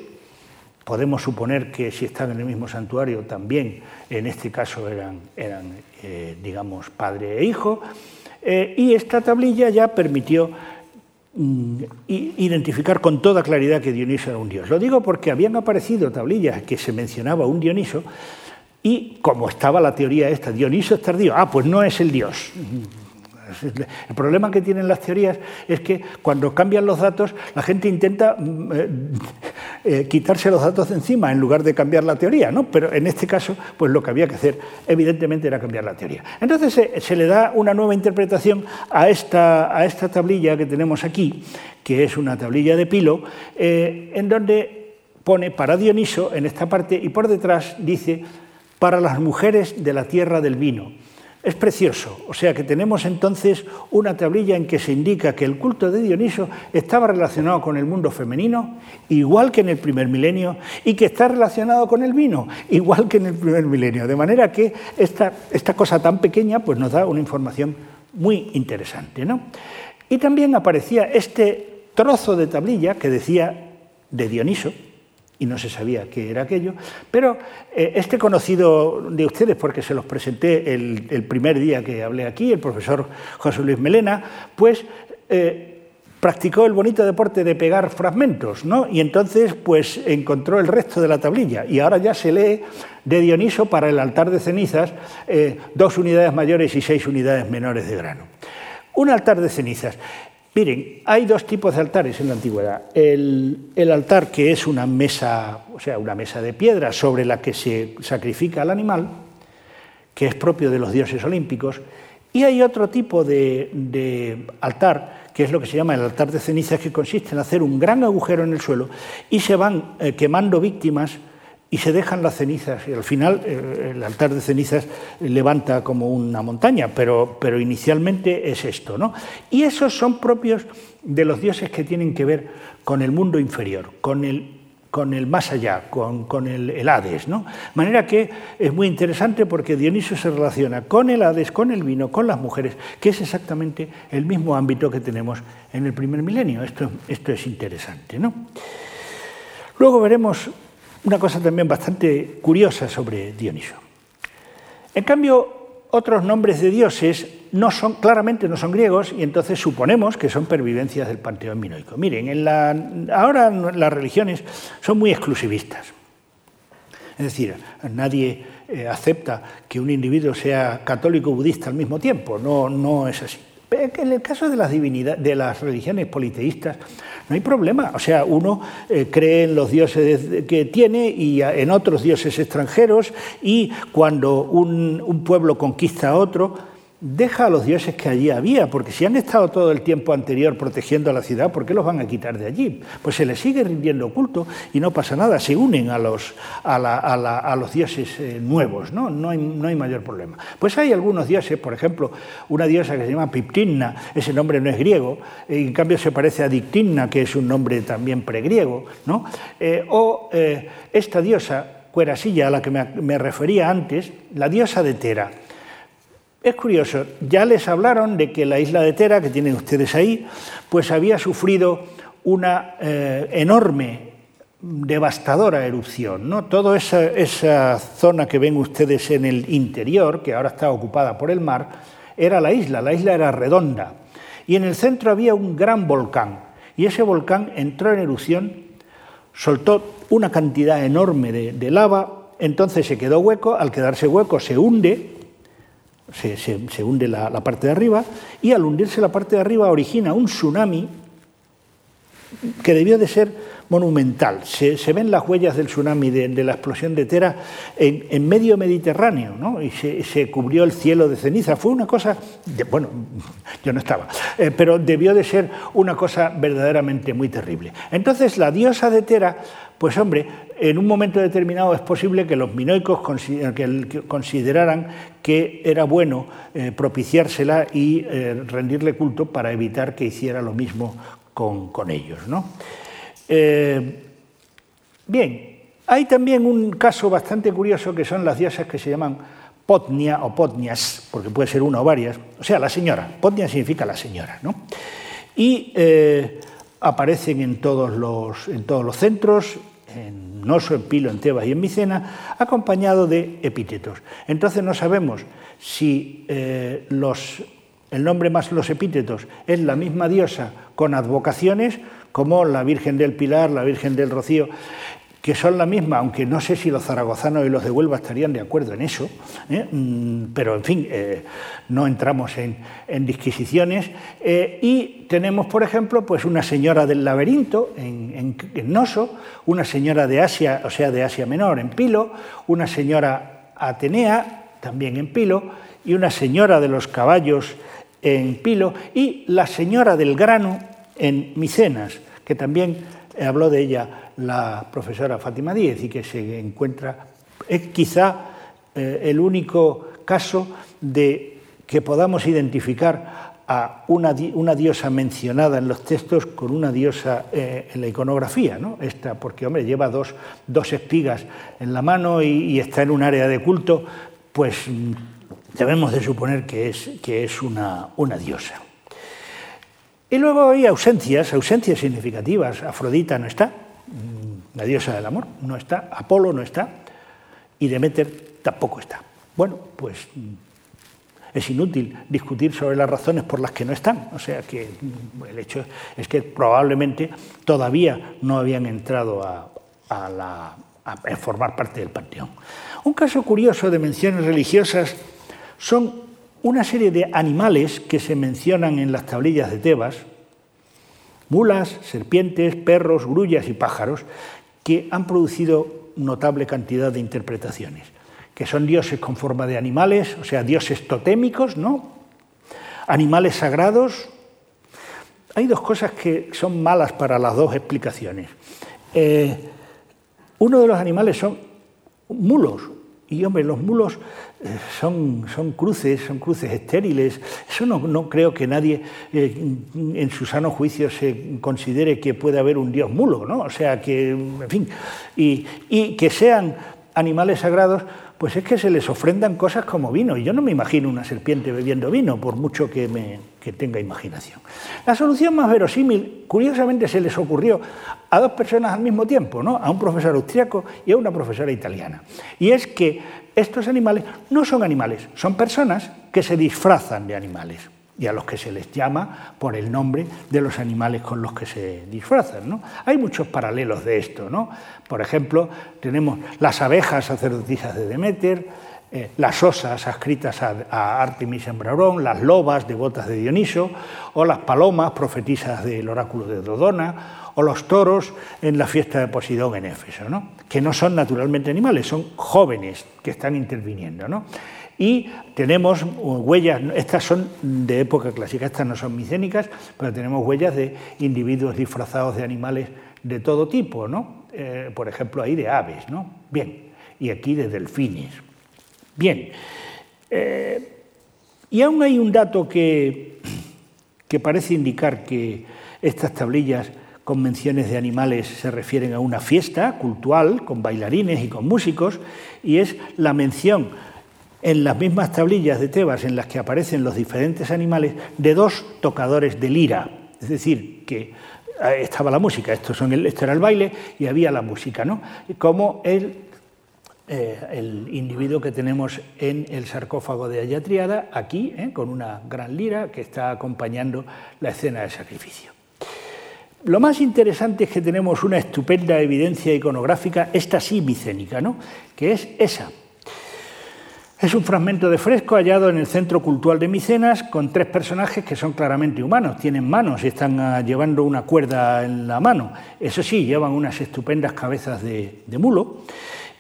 Podemos suponer que si están en el mismo santuario también, en este caso eran, eran eh, digamos, padre e hijo. Eh, y esta tablilla ya permitió mm, identificar con toda claridad que Dioniso era un dios. Lo digo porque habían aparecido tablillas que se mencionaba un Dioniso y como estaba la teoría esta, Dioniso es tardío, ah, pues no es el dios. El problema que tienen las teorías es que cuando cambian los datos, la gente intenta mm, eh, eh, quitarse los datos de encima en lugar de cambiar la teoría, ¿no? Pero en este caso, pues lo que había que hacer, evidentemente, era cambiar la teoría. Entonces se, le da una nueva interpretación a esta, a esta, tablilla que tenemos aquí, que es una tablilla de Pilo, eh, en donde pone para Dioniso en esta parte y por detrás dice para las mujeres de la tierra del vino. Es precioso, o sea que tenemos entonces una tablilla en que se indica que el culto de Dioniso estaba relacionado con el mundo femenino, igual que en el primer milenio, y que está relacionado con el vino, igual que en el primer milenio. De manera que esta, esta cosa tan pequeña pues nos da una información muy interesante. ¿no? Y también aparecía este trozo de tablilla que decía de Dioniso, y no se sabía qué era aquello, pero eh, este conocido de ustedes, porque se los presenté el, primer día que hablé aquí, el profesor José Luis Melena, pues eh, practicó el bonito deporte de pegar fragmentos, ¿no? Y entonces pues encontró el resto de la tablilla y ahora ya se lee de Dioniso para el altar de cenizas eh, dos unidades mayores y seis unidades menores de grano. Un altar de cenizas. Miren, hay dos tipos de altares en la antigüedad. El, altar que es una mesa, o sea, una mesa de piedra sobre la que se sacrifica al animal, que es propio de los dioses olímpicos, y hay otro tipo de, altar, que es lo que se llama el altar de cenizas, que consiste en hacer un gran agujero en el suelo y se van eh, quemando víctimas y se dejan las cenizas y al final eh, el altar de cenizas levanta como una montaña, pero, pero inicialmente es esto. ¿no? Y esos son propios de los dioses que tienen que ver con el mundo inferior, con el, con el más allá, con, el, Hades. ¿no? Manera que es muy interesante porque Dioniso se relaciona con el Hades, con el vino, con las mujeres, que es exactamente el mismo ámbito que tenemos en el primer milenio. Esto, esto es interesante. ¿no? Luego veremos una cosa también bastante curiosa sobre Dioniso. En cambio, otros nombres de dioses no son, claramente no son griegos y entonces suponemos que son pervivencias del panteón minoico. Miren, en la, ahora las religiones son muy exclusivistas. Es decir, nadie eh, acepta que un individuo sea católico o budista al mismo tiempo, no, no es así. En el caso de las, de las religiones politeístas no hay problema. O sea, uno eh, cree en los dioses que tiene y en otros dioses extranjeros y cuando un pueblo conquista a otro, deja a los dioses que allí había, porque si han estado todo el tiempo anterior protegiendo a la ciudad, ¿por qué los van a quitar de allí? Pues se les sigue rindiendo culto y no pasa nada, se unen a los, a, los dioses eh, nuevos, ¿no? No hay, no hay, mayor problema. Pues hay algunos dioses, por ejemplo, una diosa que se llama Piptinna, ese nombre no es griego, en cambio se parece a Dictinna, que es un nombre también pregriego, ¿no? Eh, o eh, esta diosa, Cuerasilla, a la que me refería antes, la diosa de Tera, es curioso, ya les hablaron de que la isla de Tera, que tienen ustedes ahí, pues había sufrido una eh, enorme, devastadora erupción. ¿no? Toda esa, zona que ven ustedes en el interior, que ahora está ocupada por el mar, era la isla, la isla era redonda. Y en el centro había un gran volcán. Y ese volcán entró en erupción, soltó una cantidad enorme de lava, entonces se quedó hueco, al quedarse hueco se hunde, se, hunde la, parte de arriba y al hundirse la parte de arriba origina un tsunami que debió de ser monumental. Se, ven las huellas del tsunami, de, la explosión de Tera, en, medio Mediterráneo, ¿no? y se, cubrió el cielo de ceniza. Fue una cosa, bueno, yo no estaba, eh, pero debió de ser una cosa verdaderamente muy terrible. Entonces la diosa de Tera, pues hombre, en un momento determinado es posible que los minoicos consideraran que era bueno eh, propiciársela y eh, rendirle culto para evitar que hiciera lo mismo con, con ellos. ¿no? Eh, bien, hay también un caso bastante curioso que son las diosas que se llaman Potnia o Potnias, porque puede ser una o varias, o sea, la señora. Potnia significa la señora, ¿no? Y eh, aparecen en todos, los, en todos los centros, en Noso, en Pilo, en Tebas y en Micena, acompañado de epítetos. Entonces no sabemos si eh, los, el nombre más los epítetos es la misma diosa con advocaciones como la Virgen del Pilar, la Virgen del Rocío, que son la misma, aunque no sé si los zaragozanos y los de Huelva estarían de acuerdo en eso, ¿eh? mm, pero en fin, eh, no entramos en, disquisiciones. Eh, y tenemos, por ejemplo, pues una señora del laberinto en, en, Noso, una señora de Asia, o sea, de Asia Menor en Pilo, una señora Atenea, también en Pilo, y una señora de los caballos en Pilo, y la señora del grano en Micenas que también habló de ella la profesora Fátima Díez y que se encuentra, es quizá eh, el único caso de que podamos identificar a una, diosa mencionada en los textos con una diosa eh, en la iconografía, ¿no? Esta, porque, hombre, lleva dos, espigas en la mano y, está en un área de culto, pues mm, debemos de suponer que es, que es una, una diosa. Y luego hay ausencias, ausencias significativas. Afrodita no está, la diosa del amor no está, Apolo no está y Demeter tampoco está. Bueno, pues es inútil discutir sobre las razones por las que no están. O sea que el hecho es que probablemente todavía no habían entrado a, a formar parte del panteón. Un caso curioso de menciones religiosas son una serie de animales que se mencionan en las tablillas de Tebas, mulas, serpientes, perros, grullas y pájaros, que han producido notable cantidad de interpretaciones, que son dioses con forma de animales, o sea, dioses totémicos, ¿no? Animales sagrados. Hay dos cosas que son malas para las dos explicaciones. Eh, uno de los animales son mulos, y hombre, los mulos eh, son, son cruces, son cruces estériles. Eso no, creo que nadie eh, en su sano juicio se considere que puede haber un dios mulo, ¿no? O sea, que, en fin, y, y que sean animales sagrados, pues es que se les ofrendan cosas como vino. Y yo no me imagino una serpiente bebiendo vino, por mucho que, me, tenga imaginación. La solución más verosímil, curiosamente, se les ocurrió a dos personas al mismo tiempo, ¿no? a un profesor austriaco y a una profesora italiana. Y es que estos animales no son animales, son personas que se disfrazan de animales y a los que se les llama por el nombre de los animales con los que se disfrazan. ¿no? Hay muchos paralelos de esto. ¿no? Por ejemplo, tenemos las abejas sacerdotisas de Demeter, eh, las osas adscritas a, Artemis en Braurón, las lobas devotas de Dioniso, o las palomas profetisas del oráculo de Dodona, o los toros en la fiesta de Posidón en Éfeso, ¿no? que no son naturalmente animales, son jóvenes que están interviniendo. ¿no? Y tenemos huellas, estas son de época clásica, estas no son micénicas, pero tenemos huellas de individuos disfrazados de animales de todo tipo, ¿no? Eh, por ejemplo, ahí de aves, ¿no? Bien, y aquí de delfines. Bien, eh, y aún hay un dato que, que parece indicar que estas tablillas con menciones de animales se refieren a una fiesta cultural con bailarines y con músicos, y es la mención en las mismas tablillas de Tebas en las que aparecen los diferentes animales de dos tocadores de lira. Es decir, que eh, estaba la música, esto, son el, esto era el baile y había la música, ¿no? Como el, eh, el individuo que tenemos en el sarcófago de Ayatriada, aquí, ¿eh? con una gran lira que está acompañando la escena del sacrificio. Lo más interesante es que tenemos una estupenda evidencia iconográfica, esta sí micénica, ¿no? que es esa, Es un fragmento de fresco hallado en el centro cultural de Micenas con tres personajes que son claramente humanos, tienen manos y están ah, llevando una cuerda en la mano. Eso sí, llevan unas estupendas cabezas de, mulo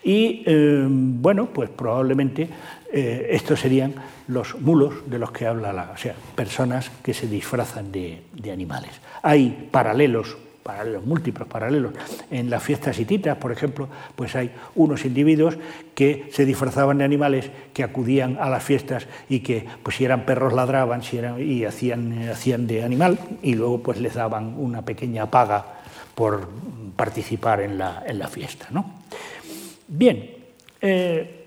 y, eh, bueno, pues probablemente eh, estos serían los mulos de los que habla la, o sea, personas que se disfrazan de, de animales. Hay paralelos paralelos, múltiples paralelos. En las fiestas hititas, por ejemplo, pues hay unos individuos que se disfrazaban de animales, que acudían a las fiestas y que, pues si eran perros ladraban si eran, y hacían, hacían de animal y luego pues les daban una pequeña paga por participar en la, en la fiesta. ¿no? Bien, eh,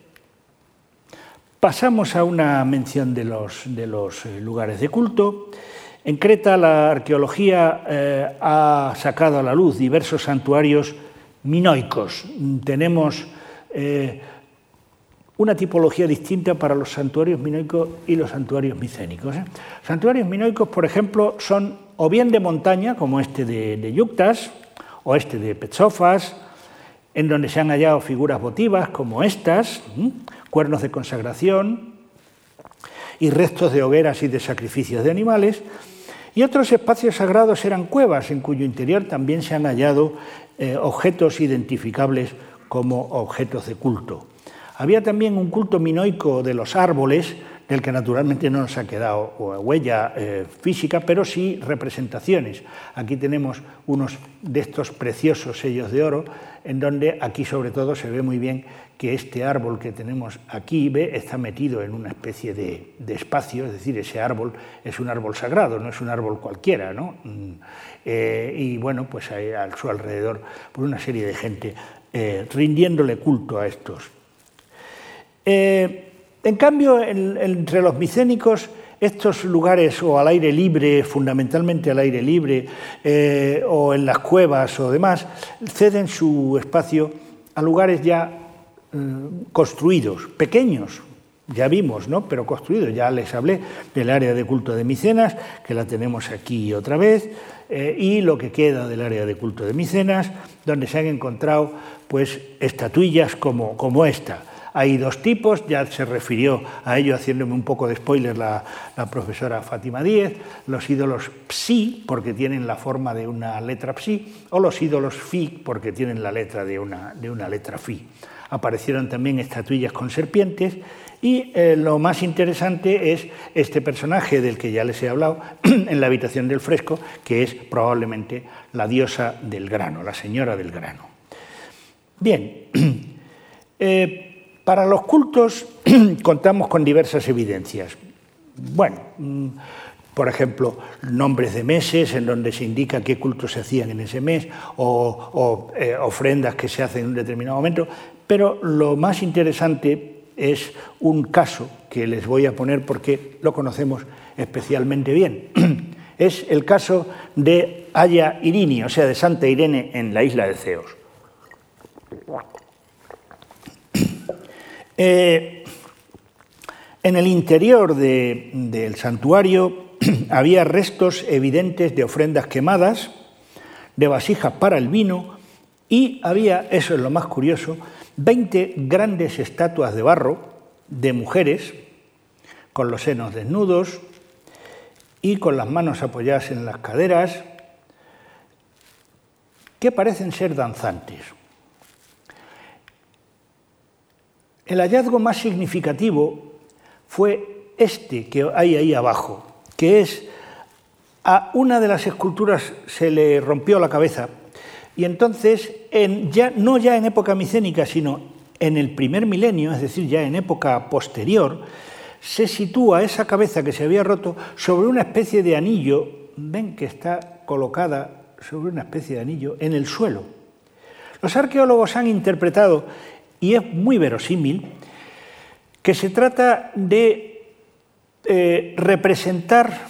pasamos a una mención de los, de los eh, lugares de culto. En Creta la arqueología eh, ha sacado a la luz diversos santuarios minoicos. Tenemos eh, una tipología distinta para los santuarios minoicos y los santuarios micénicos. ¿eh? Santuarios minoicos, por ejemplo, son o bien de montaña, como este de, de o este de Petsofas, en donde se han hallado figuras votivas como estas, cuernos de consagración y restos de hogueras y de sacrificios de animales, y otros espacios sagrados eran cuevas en cuyo interior también se han hallado eh, objetos identificables como objetos de culto. Había también un culto minoico de los árboles, del que naturalmente no nos ha quedado huella eh, física, pero sí representaciones. Aquí tenemos unos de estos preciosos sellos de oro, en donde aquí sobre todo se ve muy bien que este árbol que tenemos aquí ve, está metido en una especie de, espacio, es decir, ese árbol es un árbol sagrado, no es un árbol cualquiera, ¿no? Mm, eh, y bueno, pues hay a su alrededor por una serie de gente eh, rindiéndole culto a estos. En cambio, entre los micénicos, estos lugares o al aire libre, fundamentalmente al aire libre, o en las cuevas o demás, ceden su espacio a lugares ya Mm, construidos, pequeños, ya vimos, ¿no? pero construidos. Ya les hablé del área de culto de Micenas, que la tenemos aquí otra vez, eh, y lo que queda del área de culto de Micenas, donde se han encontrado pues, estatuillas como, como esta. Hay dos tipos, ya se refirió a ello haciéndome un poco de spoiler la, profesora Fátima Díez, los ídolos psi, porque tienen la forma de una letra psi, o los ídolos fi, porque tienen la letra de una, de una letra fi aparecieron también estatuillas con serpientes y eh, lo más interesante es este personaje del que ya les he hablado en la habitación del fresco, que es probablemente la diosa del grano, la señora del grano. Bien, eh, para los cultos contamos con diversas evidencias. Bueno, mm, por ejemplo, nombres de meses en donde se indica qué cultos se hacían en ese mes o, eh, ofrendas que se hacen en un determinado momento, pero lo más interesante es un caso que les voy a poner porque lo conocemos especialmente bien. Es el caso de Aya Irini, o sea, de Santa Irene en la isla de Ceos. Eh, en el interior del santuario había restos evidentes de ofrendas quemadas, de vasijas para el vino y había, eso es lo más curioso, 20 grandes estatuas de barro de mujeres con los senos desnudos y con las manos apoyadas en las caderas, que parecen ser danzantes. El hallazgo más significativo fue este que hay ahí abajo, que es a una de las esculturas se le rompió la cabeza y entonces, ya, no ya en época micénica, sino en el primer milenio, es decir, ya en época posterior, se sitúa esa cabeza que se había roto sobre una especie de anillo, ven que está colocada sobre una especie de anillo en el suelo. Los arqueólogos han interpretado, y es muy verosímil, que se trata de eh, representar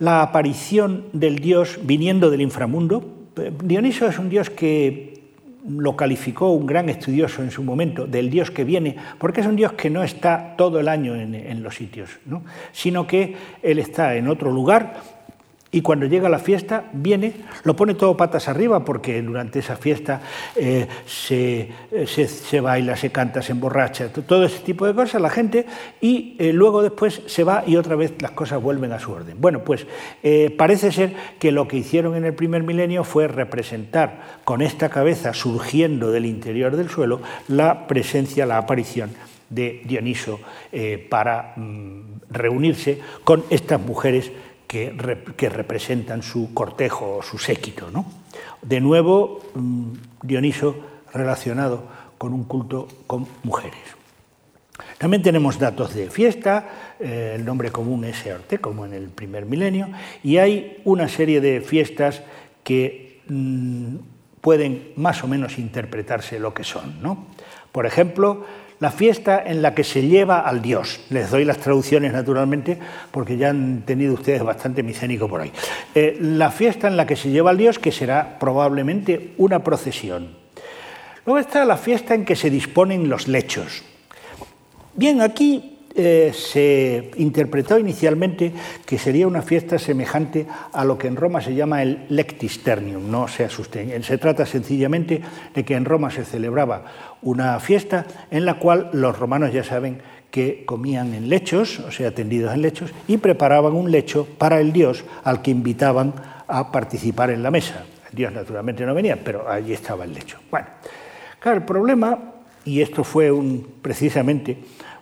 la aparición del dios viniendo del inframundo, Dioniso es un dios que lo calificó un gran estudioso en su momento, del dios que viene, porque es un dios que no está todo el año en, los sitios, sino que él está en otro lugar y cuando llega la fiesta, viene, lo pone todo patas arriba, porque durante esa fiesta eh, se, se, baila, se canta, se emborracha, todo ese tipo de cosas, la gente, y eh, luego después se va y otra vez las cosas vuelven a su orden. Bueno, pues eh, parece ser que lo que hicieron en el primer milenio fue representar con esta cabeza surgiendo del interior del suelo la presencia, la aparición de Dioniso para mm, reunirse con estas mujeres que, representan su cortejo o su séquito. ¿no? De nuevo, mm, Dioniso relacionado con un culto con mujeres. También tenemos datos de fiesta, eh, el nombre común es Eorte, como en el primer milenio, y hay una serie de fiestas que mm, pueden más o menos interpretarse lo que son. ¿no? Por ejemplo, la fiesta en la que se lleva al Dios. Les doy las traducciones naturalmente porque ya han tenido ustedes bastante micénico por ahí. Eh, la fiesta en la que se lleva al Dios, que será probablemente una procesión. Luego está la fiesta en que se disponen los lechos. Bien, aquí eh, se interpretó inicialmente que sería una fiesta semejante a lo que en Roma se llama el lectisternium, no se asusten. Se trata sencillamente de que en Roma se celebraba una fiesta en la cual los romanos ya saben que comían en lechos, o sea, tendidos en lechos, y preparaban un lecho para el dios al que invitaban a participar en la mesa. El dios naturalmente no venía, pero allí estaba el lecho. Bueno, claro, el problema, y esto fue un, precisamente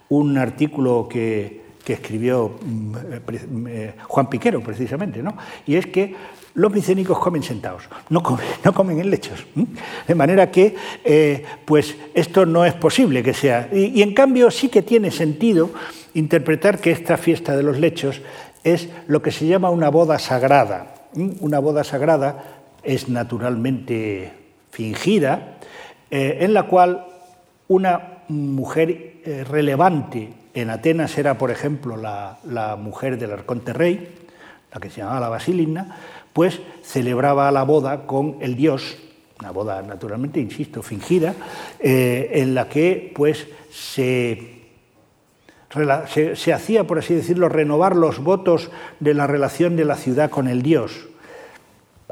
un artículo que, escribió mm, eh, Juan Piquero, precisamente, ¿no? y es que los micénicos comen sentados, no comen, en lechos. De manera que, eh, pues, esto no es posible que sea. Y, en cambio sí que tiene sentido interpretar que esta fiesta de los lechos es lo que se llama una boda sagrada. Una boda sagrada es naturalmente fingida, eh, en la cual una mujer eh, relevante en Atenas era, por ejemplo, la, mujer del arconte rey, la que se llamaba la Basilina, pues celebraba la boda con el dios, una boda naturalmente, insisto, fingida, eh, en la que pues se, se, hacía, por así decirlo, renovar los votos de la relación de la ciudad con el dios.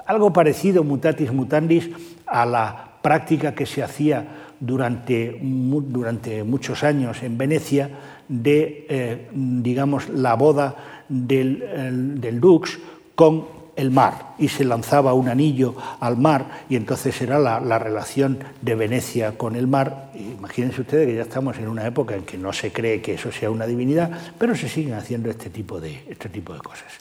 Algo parecido, mutatis mutandis, a la práctica que se hacía durante, durante muchos años en Venecia de, eh, digamos, la boda del, del Dux con el mar y se lanzaba un anillo al mar y entonces era la, la, relación de Venecia con el mar. Imagínense ustedes que ya estamos en una época en que no se cree que eso sea una divinidad, pero se siguen haciendo este tipo de, este tipo de cosas.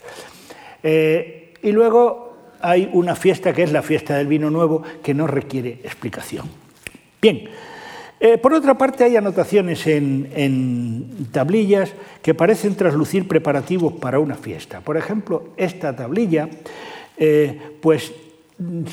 Eh, y luego hay una fiesta que es la fiesta del vino nuevo que no requiere explicación. Bien, eh, por otra parte hay anotaciones en, tablillas que parecen traslucir preparativos para una fiesta. Por ejemplo, esta tablilla eh, pues,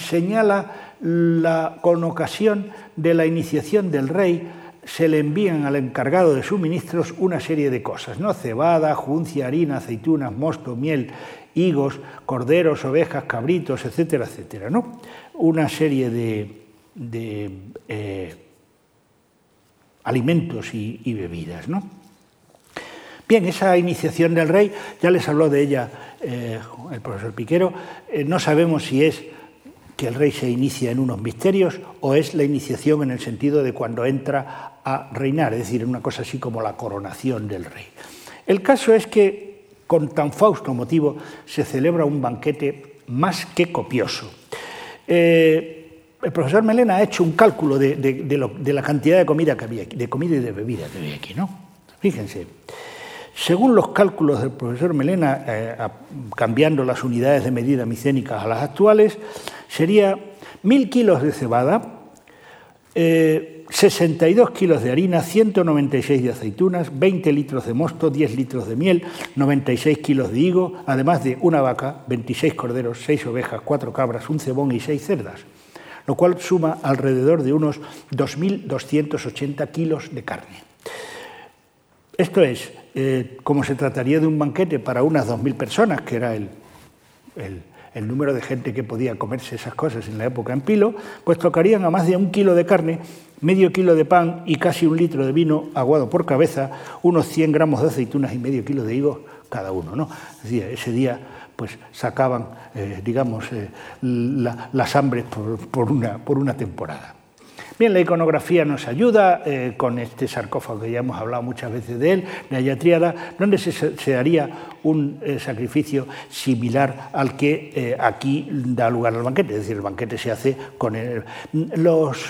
señala la, con ocasión de la iniciación del rey se le envían al encargado de suministros una serie de cosas, ¿no? Cebada, juncia, harina, aceitunas, mosto, miel, higos, corderos, ovejas, cabritos, etcétera, etcétera, ¿no? Una serie de, de eh, alimentos y, bebidas. ¿no? Bien, esa iniciación del rey, ya les habló de ella eh, el profesor Piquero, eh, no sabemos si es que el rey se inicia en unos misterios o es la iniciación en el sentido de cuando entra a reinar, es decir, una cosa así como la coronación del rey. El caso es que con tan fausto motivo se celebra un banquete más que copioso el profesor Melena ha hecho un cálculo de, la cantidad de comida que había aquí, de comida y de bebida que había aquí, ¿no? Fíjense, según los cálculos del profesor Melena, eh, cambiando las unidades de medida micénicas a las actuales, sería mil kilos de cebada, 62 eh, kilos de harina, 196 de aceitunas, 20 litros de mosto, 10 litros de miel, 96 kilos de higo, además de una vaca, 26 corderos, 6 ovejas, 4 cabras, un cebón y 6 cerdas lo cual suma alrededor de unos 2.280 kilos de carne. Esto es, eh, como se trataría de un banquete para unas 2.000 personas, que era el, el, número de gente que podía comerse esas cosas en la época en Pilo, pues tocarían a más de un kilo de carne, medio kilo de pan y casi un litro de vino aguado por cabeza, unos 100 gramos de aceitunas y medio kilo de higos cada uno. ¿no? Es decir, ese día pues sacaban, eh, digamos, eh, las hambres por, una, por una temporada. Bien, la iconografía nos ayuda eh, con este sarcófago que ya hemos hablado muchas veces de él, de Ayatriada, donde se, haría un sacrificio similar al que aquí da lugar al banquete, es decir, el banquete se hace con el, los,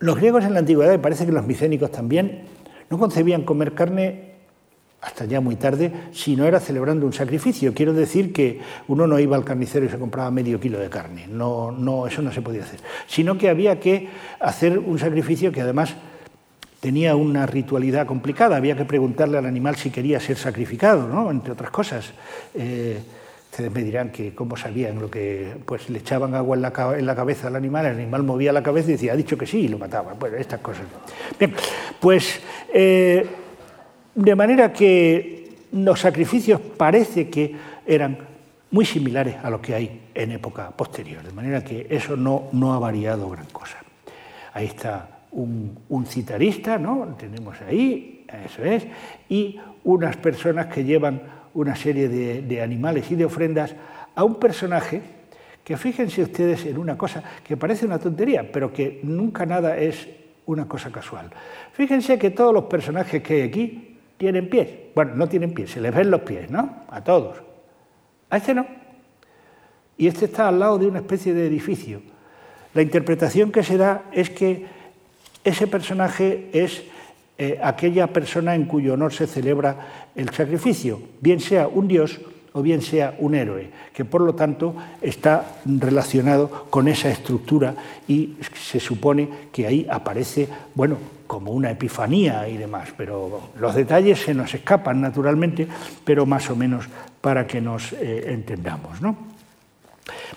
los griegos en la antigüedad, y parece que los micénicos también, no concebían comer carne hasta ya muy tarde, si no era celebrando un sacrificio. Quiero decir que uno no iba al carnicero y se compraba medio kilo de carne, no, no, eso no se podía hacer, sino que había que hacer un sacrificio que además tenía una ritualidad complicada, había que preguntarle al animal si quería ser sacrificado, ¿no? entre otras cosas. Eh, ustedes me dirán que cómo sabían lo que, pues le echaban agua en la, en la, cabeza al animal, el animal movía la cabeza y decía, ha dicho que sí, y lo mataban. Bueno, estas cosas. Bien, pues eh, de manera que los sacrificios parece que eran muy similares a los que hay en época posterior, de manera que eso no, ha variado gran cosa. Ahí está un, citarista, ¿no? Tenemos ahí, eso es, y unas personas que llevan una serie de animales y de ofrendas a un personaje que fíjense ustedes en una cosa que parece una tontería, pero que nunca nada es una cosa casual. Fíjense que todos los personajes que hay aquí tienen pies. Bueno, no tienen pies, se les ven los pies, ¿no? A todos. A este no. Y este está al lado de una especie de edificio. La interpretación que se da es que ese personaje es eh, aquella persona en cuyo honor se celebra el sacrificio, bien sea un dios o bien sea un héroe, que por lo tanto está relacionado con esa estructura y se supone que ahí aparece, bueno, como una epifanía y demás, pero los detalles se nos escapan naturalmente, pero más o menos para que nos eh, entendamos. ¿no?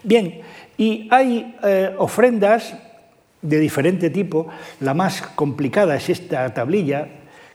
Bien, y hay eh, ofrendas de diferente tipo, la más complicada es esta tablilla,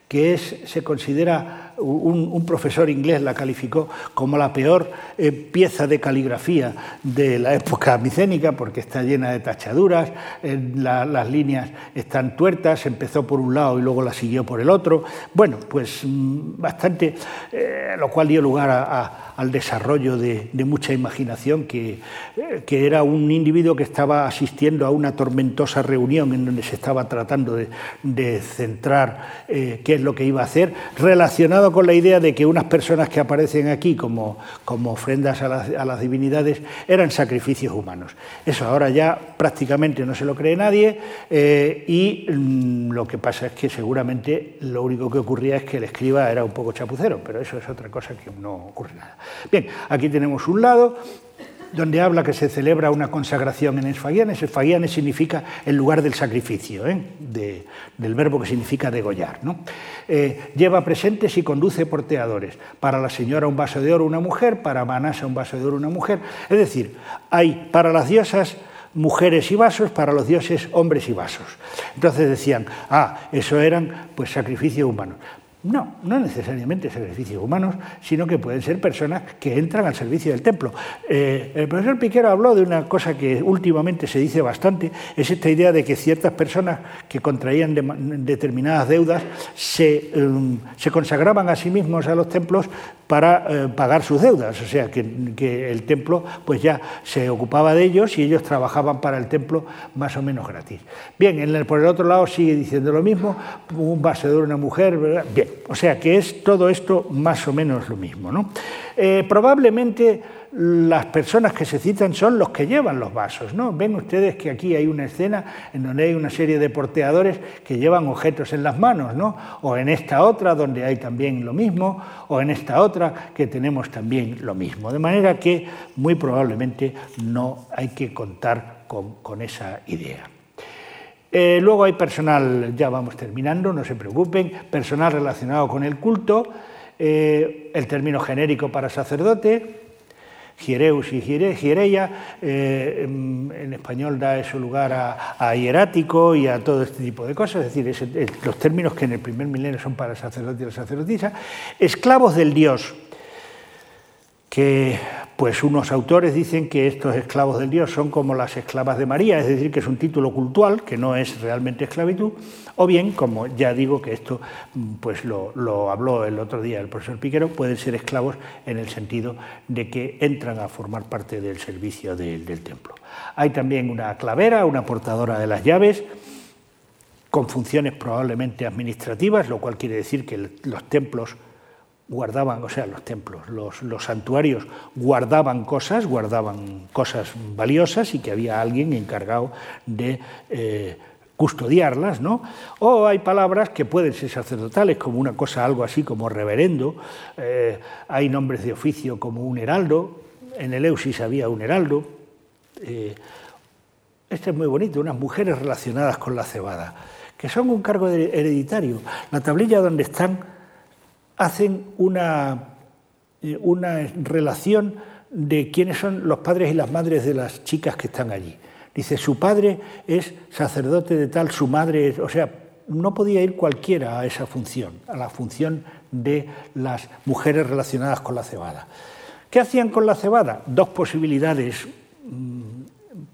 que es, se considera un, profesor inglés la calificó como la peor eh, pieza de caligrafía de la época micénica porque está llena de tachaduras, las líneas están tuertas, empezó por un lado y luego la siguió por el otro. Bueno, pues mm, bastante, eh, lo cual dio lugar al desarrollo de, mucha imaginación, que, eh, era un individuo que estaba asistiendo a una tormentosa reunión en donde se estaba tratando de centrar qué es lo que iba a hacer, relacionado con la idea de que unas personas que aparecen aquí como, como ofrendas a las, divinidades eran sacrificios humanos. Eso ahora ya prácticamente no se lo cree nadie eh, y mm, lo que pasa es que seguramente lo único que ocurría es que el escriba era un poco chapucero, pero eso es otra cosa que no ocurre nada. Bien, aquí tenemos un lado donde habla que se celebra una consagración en Esfagianes. Esfagianes significa el lugar del sacrificio, ¿eh? del verbo que significa degollar. Eh, lleva presentes y conduce porteadores. Para la señora un vaso de oro una mujer, para Manasa un vaso de oro una mujer. Es decir, hay para las diosas mujeres y vasos, para los dioses hombres y vasos. Entonces decían, ah, eso eran pues sacrificios humanos. No, no necesariamente sacrificios humanos, sino que pueden ser personas que entran al servicio del templo. Eh, el profesor Piquero habló de una cosa que últimamente se dice bastante, es esta idea de que ciertas personas que contraían determinadas deudas se, em, se, consagraban a sí mismos a los templos para eh, pagar sus deudas, o sea, que, el templo pues ya se ocupaba de ellos y ellos trabajaban para el templo más o menos gratis. Bien, en por el otro lado sigue diciendo lo mismo, un vasedor, una mujer, ¿verdad? bien, o sea que es todo esto más o menos lo mismo. ¿no? Eh, probablemente las personas que se citan son los que llevan los vasos. ¿no? Ven ustedes que aquí hay una escena en donde hay una serie de porteadores que llevan objetos en las manos, ¿no? o en esta otra donde hay también lo mismo, o en esta otra que tenemos también lo mismo. De manera que muy probablemente no hay que contar con, esa idea. Eh, luego hay personal, ya vamos terminando, no se preocupen, personal relacionado con el culto, eh, el término genérico para sacerdote, Gireus y Gireia, eh, en español da eso lugar a, hierático y a todo este tipo de cosas, es decir, los términos que en el primer milenio son para sacerdote y la sacerdotisa, esclavos del Dios, que pues unos autores dicen que estos esclavos del Dios son como las esclavas de María, es decir, que es un título cultural, que no es realmente esclavitud, o bien, como ya digo que esto pues lo, habló el otro día el profesor Piquero, pueden ser esclavos en el sentido de que entran a formar parte del servicio del templo. Hay también una clavera, una portadora de las llaves, con funciones probablemente administrativas, lo cual quiere decir que los templos guardaban, o sea, los templos, los, santuarios guardaban cosas, guardaban cosas valiosas y que había alguien encargado de eh, custodiarlas, ¿no? O hay palabras que pueden ser sacerdotales, como una cosa, algo así como reverendo, eh, hay nombres de oficio como un heraldo, en el Eusis había un heraldo, eh, este es muy bonito, unas mujeres relacionadas con la cebada, que son un cargo hereditario. La tablilla donde están hacen una, eh, una relación de quiénes son los padres y las madres de las chicas que están allí. Dice, su padre es sacerdote de tal, su madre es... O sea, no podía ir cualquiera a esa función, a la función de las mujeres relacionadas con la cebada. ¿Qué hacían con la cebada? Dos posibilidades mm,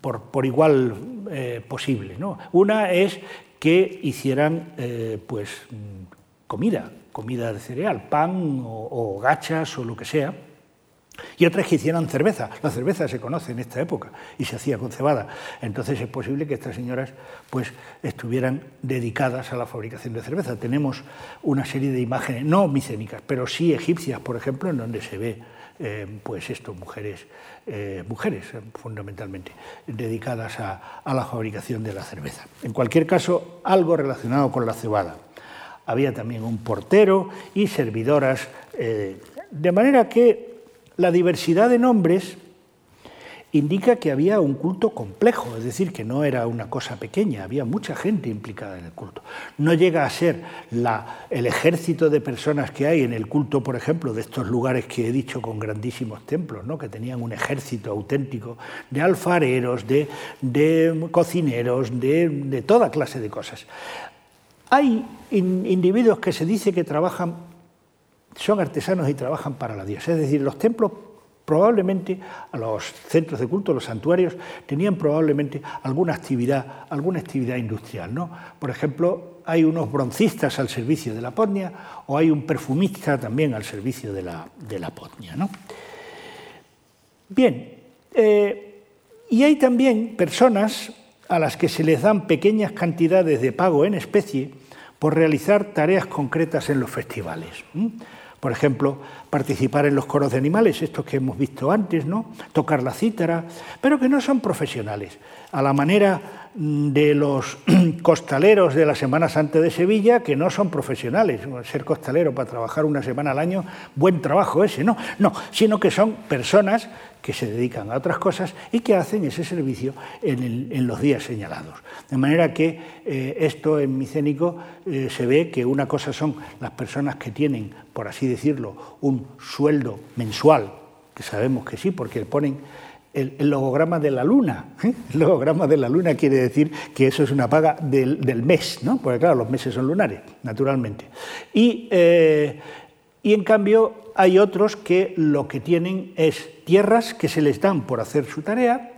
por, igual eh, posible. ¿no? Una es que hicieran eh, pues, mm, comida, comida de cereal, pan o, gachas o lo que sea. Y otras que hicieran cerveza. La cerveza se conoce en esta época y se hacía con cebada. Entonces es posible que estas señoras pues, estuvieran dedicadas a la fabricación de cerveza. Tenemos una serie de imágenes, no micénicas, pero sí egipcias, por ejemplo, en donde se ve eh, pues esto, mujeres, eh, mujeres fundamentalmente, dedicadas a, a la fabricación de la cerveza. En cualquier caso, algo relacionado con la cebada había también un portero y servidoras, eh, de manera que la diversidad de nombres indica que había un culto complejo, es decir, que no era una cosa pequeña, había mucha gente implicada en el culto. No llega a ser el ejército de personas que hay en el culto, por ejemplo, de estos lugares que he dicho con grandísimos templos, ¿no? que tenían un ejército auténtico de alfareros, de, cocineros, de toda clase de cosas. Hay individuos que se dice que trabajan, son artesanos y trabajan para la diosa. Es decir, los templos probablemente, los centros de culto, los santuarios, tenían probablemente alguna actividad, alguna actividad industrial. ¿no? Por ejemplo, hay unos broncistas al servicio de la potnia o hay un perfumista también al servicio de la, de potnia. ¿no? Bien, eh, y hay también personas a las que se les dan pequeñas cantidades de pago en especie por realizar tareas concretas en los festivales. Por ejemplo, participar en los coros de animales, estos que hemos visto antes, ¿no? tocar la cítara, pero que no son profesionales. A la manera mm, de los costaleros de la Semana Santa de Sevilla, que no son profesionales. Ser costalero para trabajar una semana al año, buen trabajo ese, no, no, sino que son personas que se dedican a otras cosas y que hacen ese servicio en, los días señalados. De manera que eh, esto en Micénico eh, se ve que una cosa son las personas que tienen, por así decirlo, un sueldo mensual, que sabemos que sí, porque ponen el, logograma de la luna. ¿eh? El logograma de la luna quiere decir que eso es una paga del, mes, ¿no? porque claro, los meses son lunares, naturalmente. Y, y en cambio hay otros que lo que tienen es tierras que se les dan por hacer su tarea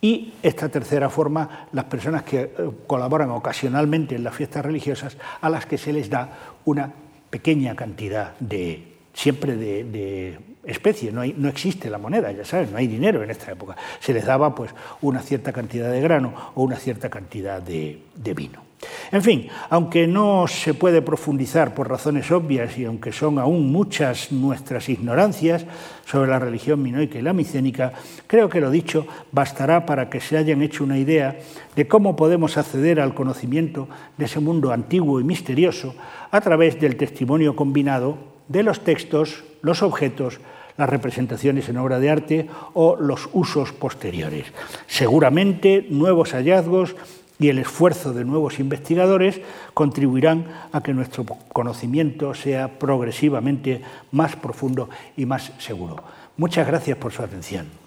y esta tercera forma, las personas que eh, colaboran ocasionalmente en las fiestas religiosas, a las que se les da una pequeña cantidad de, siempre de, especie, no, hay, no, existe la moneda, ya sabes, no hay dinero en esta época. Se les daba pues una cierta cantidad de grano o una cierta cantidad de vino. En fin, aunque no se puede profundizar por razones obvias y aunque son aún muchas nuestras ignorancias sobre la religión minoica y la micénica, creo que lo dicho bastará para que se hayan hecho una idea de cómo podemos acceder al conocimiento de ese mundo antiguo y misterioso a través del testimonio combinado de los textos, los objetos, las representaciones en obra de arte o los usos posteriores. Seguramente nuevos hallazgos y el esfuerzo de nuevos investigadores contribuirán a que nuestro conocimiento sea progresivamente más profundo y más seguro. Muchas gracias por su atención.